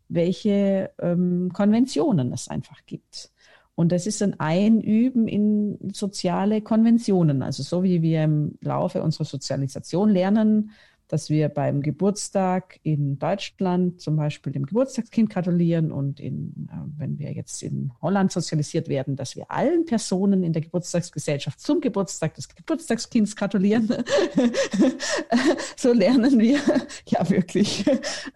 welche ähm, Konventionen es einfach gibt. Und das ist ein Einüben in soziale Konventionen. Also so wie wir im Laufe unserer Sozialisation lernen, dass wir beim Geburtstag in Deutschland zum Beispiel dem Geburtstagskind gratulieren und in, äh, wenn wir jetzt in Holland sozialisiert werden, dass wir allen Personen in der Geburtstagsgesellschaft zum Geburtstag des Geburtstagskinds gratulieren. so lernen wir, ja wirklich,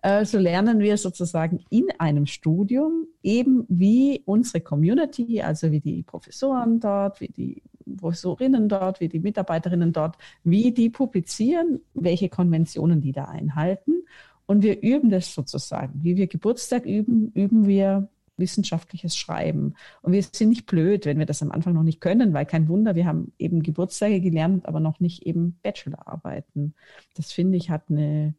äh, so lernen wir sozusagen in einem Studium eben wie unsere Community, also wie die Professoren dort, wie die Professorinnen dort, wie die Mitarbeiterinnen dort, wie die publizieren, welche Konventionen die da einhalten. Und wir üben das sozusagen. Wie wir Geburtstag üben, üben wir wissenschaftliches Schreiben. Und wir sind nicht blöd, wenn wir das am Anfang noch nicht können, weil kein Wunder, wir haben eben Geburtstage gelernt, aber noch nicht eben Bachelorarbeiten. Das finde ich hat eine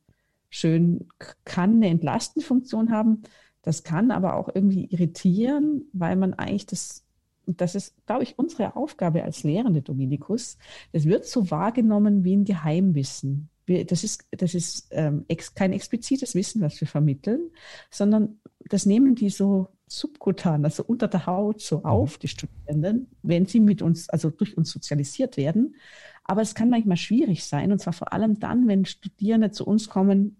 schön, kann eine entlastende Funktion haben. Das kann aber auch irgendwie irritieren, weil man eigentlich das und das ist, glaube ich, unsere Aufgabe als Lehrende, Dominikus, das wird so wahrgenommen wie ein Geheimwissen. Wir, das ist, das ist ähm, ex, kein explizites Wissen, was wir vermitteln, sondern das nehmen die so subkutan, also unter der Haut so mhm. auf, die Studierenden, wenn sie mit uns, also durch uns sozialisiert werden. Aber es kann manchmal schwierig sein, und zwar vor allem dann, wenn Studierende zu uns kommen,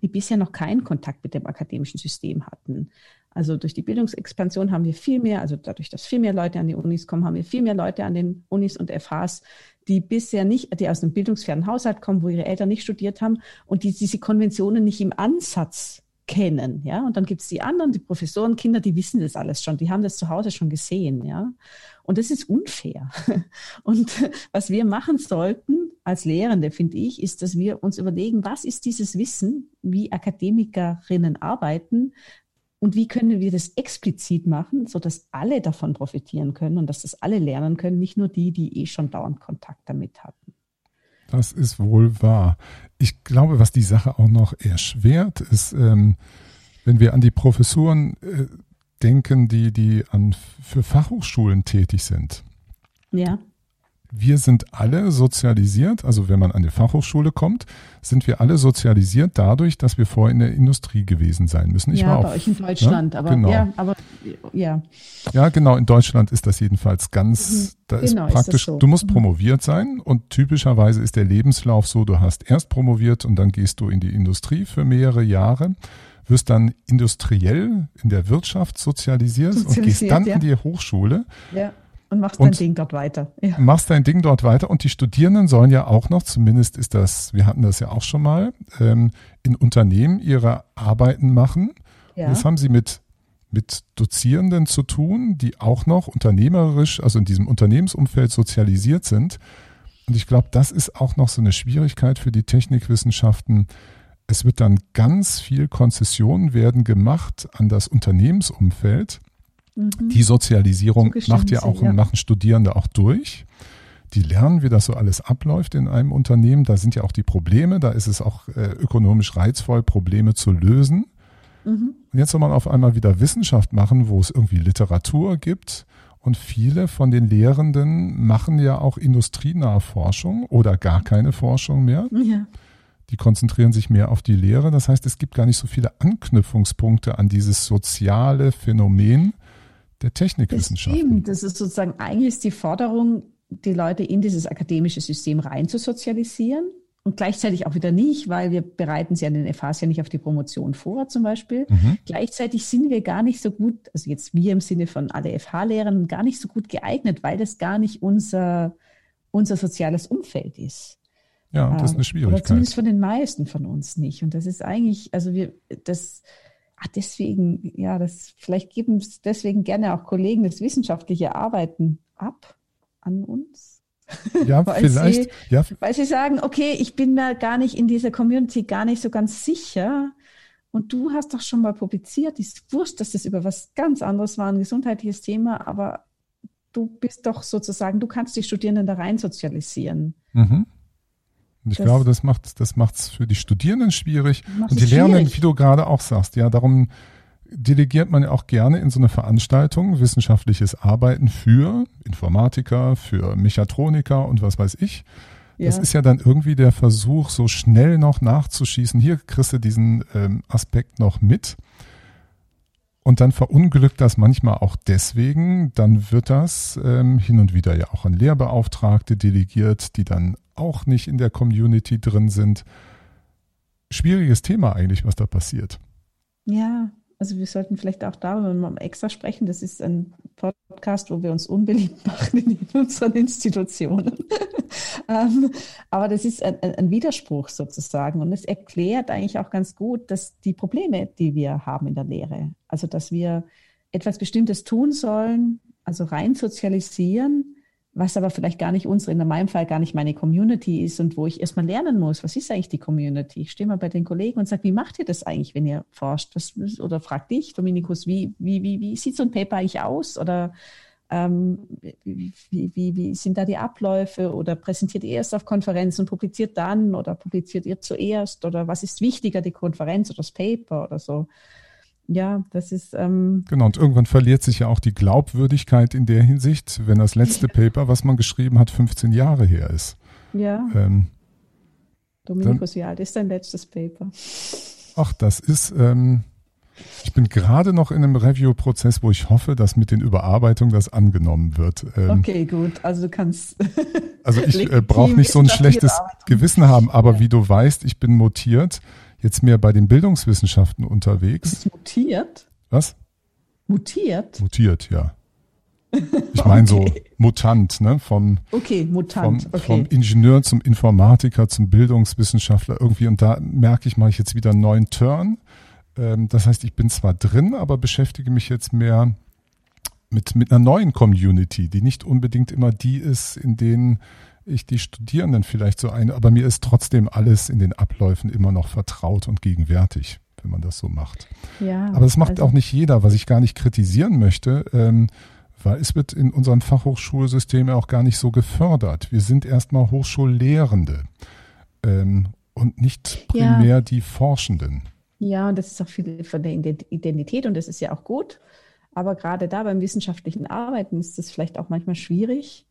die bisher noch keinen Kontakt mit dem akademischen System hatten. Also durch die Bildungsexpansion haben wir viel mehr, also dadurch, dass viel mehr Leute an die Unis kommen, haben wir viel mehr Leute an den Unis und FHs, die bisher nicht, die aus einem bildungsfernen Haushalt kommen, wo ihre Eltern nicht studiert haben und die diese Konventionen nicht im Ansatz kennen, ja. Und dann gibt es die anderen, die Professoren, Kinder, die wissen das alles schon, die haben das zu Hause schon gesehen, ja. Und das ist unfair. Und was wir machen sollten als Lehrende, finde ich, ist, dass wir uns überlegen, was ist dieses Wissen, wie Akademikerinnen arbeiten, und wie können wir das explizit machen, sodass alle davon profitieren können und dass das alle lernen können, nicht nur die, die eh schon dauernd Kontakt damit hatten. Das ist wohl wahr. Ich glaube, was die Sache auch noch erschwert, ist, ähm, wenn wir an die Professuren äh, denken, die, die an, für Fachhochschulen tätig sind. Ja wir sind alle sozialisiert, also wenn man an die Fachhochschule kommt, sind wir alle sozialisiert dadurch, dass wir vorher in der Industrie gewesen sein müssen. Ich ja, war bei euch in ne? Deutschland, ne? aber genau. ja, aber ja. Ja, genau, in Deutschland ist das jedenfalls ganz, mhm. da genau, ist praktisch, ist so. du musst mhm. promoviert sein und typischerweise ist der Lebenslauf so, du hast erst promoviert und dann gehst du in die Industrie für mehrere Jahre wirst dann industriell in der Wirtschaft sozialisiert, sozialisiert und gehst dann ja. in die Hochschule. Ja. Und machst und dein Ding dort weiter. Ja. Machst dein Ding dort weiter. Und die Studierenden sollen ja auch noch, zumindest ist das, wir hatten das ja auch schon mal, ähm, in Unternehmen ihre Arbeiten machen. Ja. das haben sie mit, mit Dozierenden zu tun, die auch noch unternehmerisch, also in diesem Unternehmensumfeld sozialisiert sind. Und ich glaube, das ist auch noch so eine Schwierigkeit für die Technikwissenschaften. Es wird dann ganz viel Konzessionen werden gemacht an das Unternehmensumfeld Mhm. Die Sozialisierung macht ja auch ja. machen Studierende auch durch. Die lernen, wie das so alles abläuft in einem Unternehmen. Da sind ja auch die Probleme. Da ist es auch äh, ökonomisch reizvoll, Probleme zu lösen. Mhm. Und jetzt soll man auf einmal wieder Wissenschaft machen, wo es irgendwie Literatur gibt. Und viele von den Lehrenden machen ja auch industrienahe Forschung oder gar keine Forschung mehr. Ja. Die konzentrieren sich mehr auf die Lehre. Das heißt, es gibt gar nicht so viele Anknüpfungspunkte an dieses soziale Phänomen, der Technikwissenschaften. Das stimmt. Das ist sozusagen eigentlich ist die Forderung, die Leute in dieses akademische System rein zu sozialisieren und gleichzeitig auch wieder nicht, weil wir bereiten sie an den FHs ja nicht auf die Promotion vor, zum Beispiel. Mhm. Gleichzeitig sind wir gar nicht so gut, also jetzt wir im Sinne von alle FH-Lehrern, gar nicht so gut geeignet, weil das gar nicht unser, unser soziales Umfeld ist. Ja, das ist eine Schwierigkeit. Oder zumindest von den meisten von uns nicht. Und das ist eigentlich, also wir, das, ach, deswegen, ja, das, vielleicht geben es deswegen gerne auch Kollegen das wissenschaftliche Arbeiten ab an uns. Ja, vielleicht. Sie, ja. Weil sie sagen, okay, ich bin mir gar nicht in dieser Community gar nicht so ganz sicher. Und du hast doch schon mal publiziert, ich wusste, dass das über was ganz anderes war, ein gesundheitliches Thema, aber du bist doch sozusagen, du kannst die Studierenden da rein sozialisieren. Mhm. Und ich das glaube, das macht das macht's für die Studierenden schwierig und die Lernenden, wie du gerade auch sagst. Ja, darum delegiert man ja auch gerne in so eine Veranstaltung wissenschaftliches Arbeiten für Informatiker, für Mechatroniker und was weiß ich. Ja. Das ist ja dann irgendwie der Versuch, so schnell noch nachzuschießen. Hier kriegst du diesen ähm, Aspekt noch mit. Und dann verunglückt das manchmal auch deswegen. Dann wird das ähm, hin und wieder ja auch an Lehrbeauftragte delegiert, die dann auch nicht in der Community drin sind. Schwieriges Thema eigentlich, was da passiert. Ja, also wir sollten vielleicht auch darüber mal extra sprechen. Das ist ein Podcast, wo wir uns unbeliebt machen in unseren Institutionen. ähm, aber das ist ein, ein, Widerspruch sozusagen. Und es erklärt eigentlich auch ganz gut, dass die Probleme, die wir haben in der Lehre, also dass wir etwas Bestimmtes tun sollen, also rein sozialisieren, was aber vielleicht gar nicht unsere, in meinem Fall gar nicht meine Community ist und wo ich erstmal lernen muss, was ist eigentlich die Community? Ich stehe mal bei den Kollegen und sage, wie macht ihr das eigentlich, wenn ihr forscht? Was, oder frag dich, Dominikus, wie, wie, wie, wie sieht so ein Paper eigentlich aus? Oder ähm, wie, wie, wie sind da die Abläufe? Oder präsentiert ihr erst auf Konferenzen und publiziert dann? Oder publiziert ihr zuerst? Oder was ist wichtiger, die Konferenz oder das Paper oder so? Ja, das ist. Ähm genau, und irgendwann verliert sich ja auch die Glaubwürdigkeit in der Hinsicht, wenn das letzte Paper, was man geschrieben hat, 15 Jahre her ist. Ja. Ähm, Dominikus, wie alt ist dein letztes Paper? Ach, das ist. Ähm, ich bin gerade noch in einem Review-Prozess, wo ich hoffe, dass mit den Überarbeitungen das angenommen wird. Ähm, okay, gut. Also du kannst. also ich äh, brauche nicht so ein schlechtes Gewissen haben, aber ja. wie du weißt, ich bin mutiert jetzt mehr bei den Bildungswissenschaften unterwegs. Ist mutiert? Was? Mutiert? Mutiert, ja. Ich meine okay. so Mutant, ne? Vom, okay, Mutant. Vom, okay. vom Ingenieur zum Informatiker zum Bildungswissenschaftler irgendwie. Und da merke ich, mache ich jetzt wieder einen neuen Turn. Ähm, das heißt, ich bin zwar drin, aber beschäftige mich jetzt mehr mit, mit einer neuen Community, die nicht unbedingt immer die ist, in denen ich die Studierenden vielleicht so ein, aber mir ist trotzdem alles in den Abläufen immer noch vertraut und gegenwärtig. wenn man das so macht. Ja, Aber das macht also, auch nicht jeder, was ich gar nicht kritisieren möchte, ähm, weil es wird in unserem Fachhochschulsystem ja auch gar nicht so gefördert. Wir sind erstmal Hochschullehrende ähm, und nicht primär ja. die Forschenden. Ja, und das ist auch viel von der Identität und das ist ja auch gut. Aber gerade da beim wissenschaftlichen Arbeiten ist das vielleicht auch manchmal schwierig.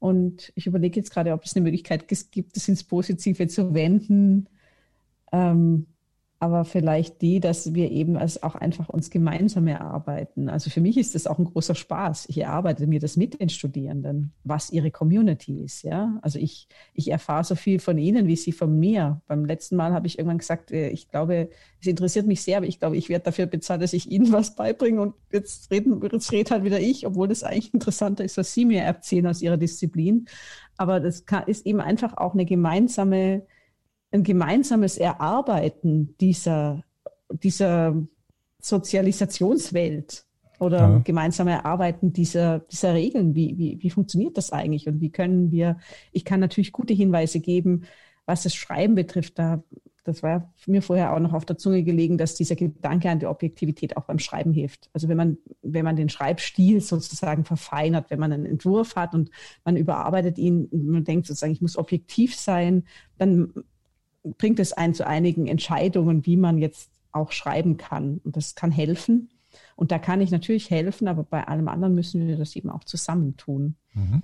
Und ich überlege jetzt gerade, ob es eine Möglichkeit gibt, das ins Positive zu wenden. Ähm, aber vielleicht die, dass wir eben es auch einfach uns gemeinsam erarbeiten. Also für mich ist das auch ein großer Spaß. Ich erarbeite mir das mit den Studierenden, was ihre Community ist. Ja, also ich, ich erfahre so viel von ihnen, wie sie von mir. Beim letzten Mal habe ich irgendwann gesagt, äh, ich glaube, es interessiert mich sehr, aber ich glaube, ich werde dafür bezahlt, dass ich ihnen was beibringe. Und jetzt reden, jetzt redet halt wieder ich, obwohl das eigentlich interessanter ist, was sie mir erzählen aus ihrer Disziplin. Aber das kann, ist eben einfach auch eine gemeinsame ein gemeinsames Erarbeiten dieser, dieser Sozialisationswelt oder ja. gemeinsame Erarbeiten dieser, dieser Regeln. Wie, wie, wie funktioniert das eigentlich und wie können wir, ich kann natürlich gute Hinweise geben, was das Schreiben betrifft. Da, das war mir vorher auch noch auf der Zunge gelegen, dass dieser Gedanke an die Objektivität auch beim Schreiben hilft. Also wenn man, wenn man den Schreibstil sozusagen verfeinert, wenn man einen Entwurf hat und man überarbeitet ihn, man denkt sozusagen, ich muss objektiv sein, dann bringt es einen zu einigen Entscheidungen, wie man jetzt auch schreiben kann. Und das kann helfen. Und da kann ich natürlich helfen, aber bei allem anderen müssen wir das eben auch zusammentun. Mhm.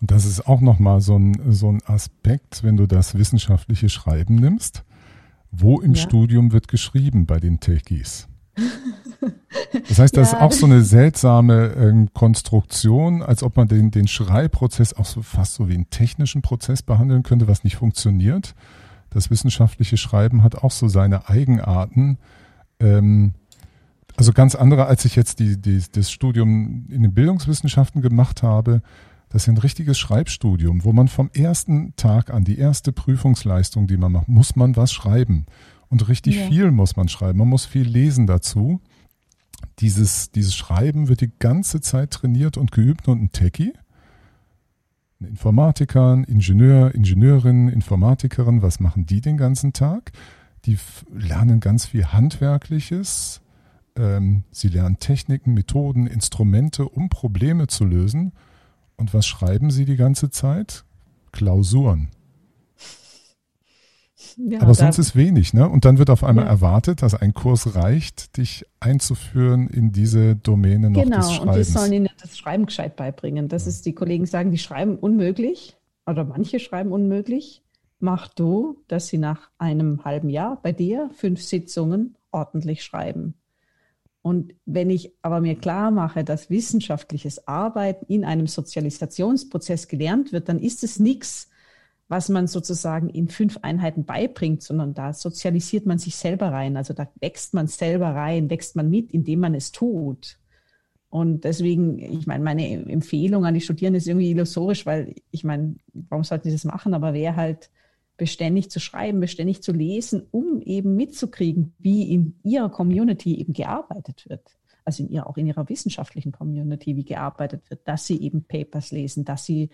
Und das ist auch nochmal so ein, so ein Aspekt, wenn du das wissenschaftliche Schreiben nimmst. Wo im ja. Studium wird geschrieben bei den Techies? Das heißt, das ja. ist auch so eine seltsame äh, Konstruktion, als ob man den, den Schreibprozess auch so fast so wie einen technischen Prozess behandeln könnte, was nicht funktioniert das wissenschaftliche Schreiben hat auch so seine Eigenarten. Ähm, also ganz andere, als ich jetzt die, die, das Studium in den Bildungswissenschaften gemacht habe. Das ist ein richtiges Schreibstudium, wo man vom ersten Tag an, die erste Prüfungsleistung, die man macht, muss man was schreiben. Und richtig ja. viel muss man schreiben. Man muss viel lesen dazu. Dieses, dieses Schreiben wird die ganze Zeit trainiert und geübt und ein Techie Informatikern, Ingenieur, Ingenieurin, Informatikerin, was machen die den ganzen Tag? Die lernen ganz viel Handwerkliches. Ähm, sie lernen Techniken, Methoden, Instrumente, um Probleme zu lösen. Und was schreiben sie die ganze Zeit? Klausuren. Ja, Aber sonst ist wenig, ne? Und dann wird auf einmal ja. erwartet, dass ein Kurs reicht, dich einzuführen in diese Domäne noch genau, des Schreibens. Genau, und die sollen ihnen das Schreiben gescheit beibringen. Das ja. ist, die Kollegen sagen, die schreiben unmöglich oder manche schreiben unmöglich. Mach du, dass sie nach einem halben Jahr bei dir fünf Sitzungen ordentlich schreiben. Und wenn ich aber mir klar mache, dass wissenschaftliches Arbeiten in einem Sozialisationsprozess gelernt wird, dann ist es nichts, was man sozusagen in fünf Einheiten beibringt, sondern da sozialisiert man sich selber rein. Also da wächst man selber rein, wächst man mit, indem man es tut. Und deswegen, ich meine, meine Empfehlung an die Studierenden ist irgendwie illusorisch, weil ich meine, warum sollten sie das machen? Aber wer halt beständig zu schreiben, beständig zu lesen, um eben mitzukriegen, wie in ihrer Community eben gearbeitet wird. Also in ihrer, auch in ihrer wissenschaftlichen Community, wie gearbeitet wird, dass sie eben Papers lesen, dass sie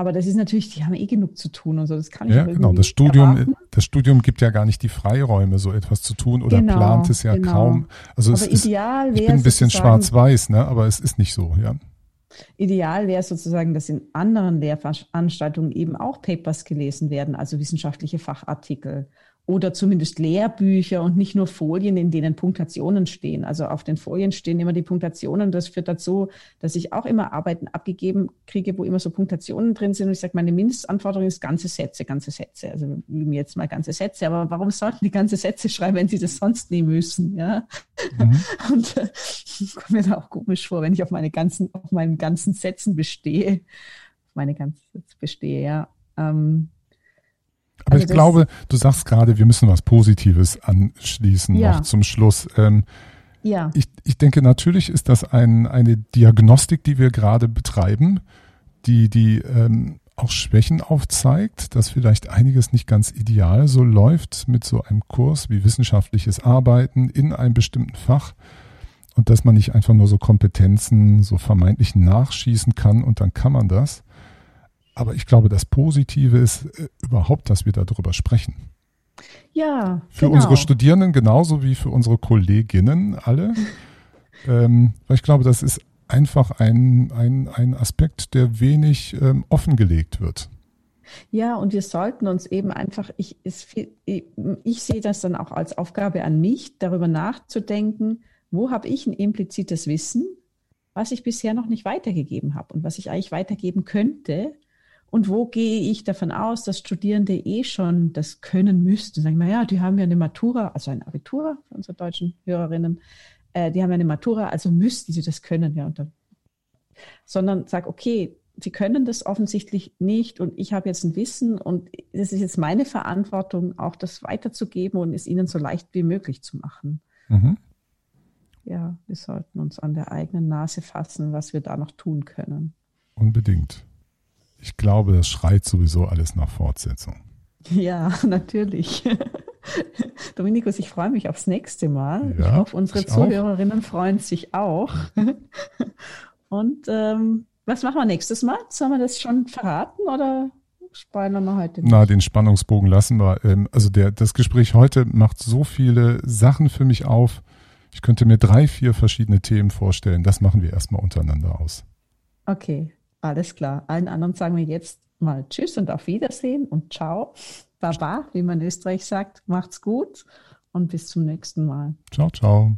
aber das ist natürlich, die haben eh genug zu tun und so. Das kann ich ja, genau. Das Studium, das Studium gibt ja gar nicht die Freiräume, so etwas zu tun oder genau, plant es ja genau. kaum. Also aber es ideal ist, ich bin ein bisschen schwarz-weiß, ne? aber es ist nicht so, ja. Ideal wäre sozusagen, dass in anderen Lehrveranstaltungen eben auch Papers gelesen werden, also wissenschaftliche Fachartikel oder zumindest Lehrbücher und nicht nur Folien, in denen Punktationen stehen. Also auf den Folien stehen immer die Punktationen. Das führt dazu, dass ich auch immer Arbeiten abgegeben kriege, wo immer so Punktationen drin sind. Und ich sage, meine Mindestanforderung ist ganze Sätze, ganze Sätze. Also üben jetzt mal ganze Sätze. Aber warum sollten die ganze Sätze schreiben, wenn sie das sonst nie müssen? Ja. Mhm. Und äh, kommt mir da auch komisch vor, wenn ich auf meine ganzen, auf meinen ganzen Sätzen bestehe. Auf meine ganzen Sätze bestehe, ja. Ähm, aber also ich glaube, du sagst gerade, wir müssen was Positives anschließen ja. noch zum Schluss. Ähm, ja. Ich, ich denke, natürlich ist das ein, eine Diagnostik, die wir gerade betreiben, die, die ähm, auch Schwächen aufzeigt, dass vielleicht einiges nicht ganz ideal so läuft mit so einem Kurs wie wissenschaftliches Arbeiten in einem bestimmten Fach und dass man nicht einfach nur so Kompetenzen so vermeintlich nachschießen kann und dann kann man das. Aber ich glaube, das Positive ist äh, überhaupt, dass wir darüber sprechen. Ja. Für genau. unsere Studierenden genauso wie für unsere Kolleginnen alle. ähm, weil ich glaube, das ist einfach ein, ein, ein Aspekt, der wenig ähm, offengelegt wird. Ja, und wir sollten uns eben einfach, ich, ich, ich sehe das dann auch als Aufgabe an mich, darüber nachzudenken, wo habe ich ein implizites Wissen, was ich bisher noch nicht weitergegeben habe und was ich eigentlich weitergeben könnte. Und wo gehe ich davon aus, dass Studierende eh schon das können müssten? Sagen, naja, die haben ja eine Matura, also ein Abitur für unsere deutschen Hörerinnen, äh, die haben ja eine Matura, also müssten sie das können, ja. Dann, sondern sag, okay, sie können das offensichtlich nicht und ich habe jetzt ein Wissen und es ist jetzt meine Verantwortung, auch das weiterzugeben und es ihnen so leicht wie möglich zu machen. Mhm. Ja, wir sollten uns an der eigenen Nase fassen, was wir da noch tun können. Unbedingt. Ich glaube, das schreit sowieso alles nach Fortsetzung. Ja, natürlich. Dominikus, ich freue mich aufs nächste Mal. Ja, ich hoffe, unsere ich Zuhörerinnen auch. freuen sich auch. Und ähm, was machen wir nächstes Mal? Sollen wir das schon verraten oder spoilern wir heute nicht? Na, den Spannungsbogen lassen wir. Ähm, also der, das Gespräch heute macht so viele Sachen für mich auf. Ich könnte mir drei, vier verschiedene Themen vorstellen. Das machen wir erstmal untereinander aus. Okay, alles klar. Allen anderen sagen wir jetzt mal Tschüss und auf Wiedersehen und Ciao. Baba, wie man in Österreich sagt. Macht's gut und bis zum nächsten Mal. Ciao, ciao.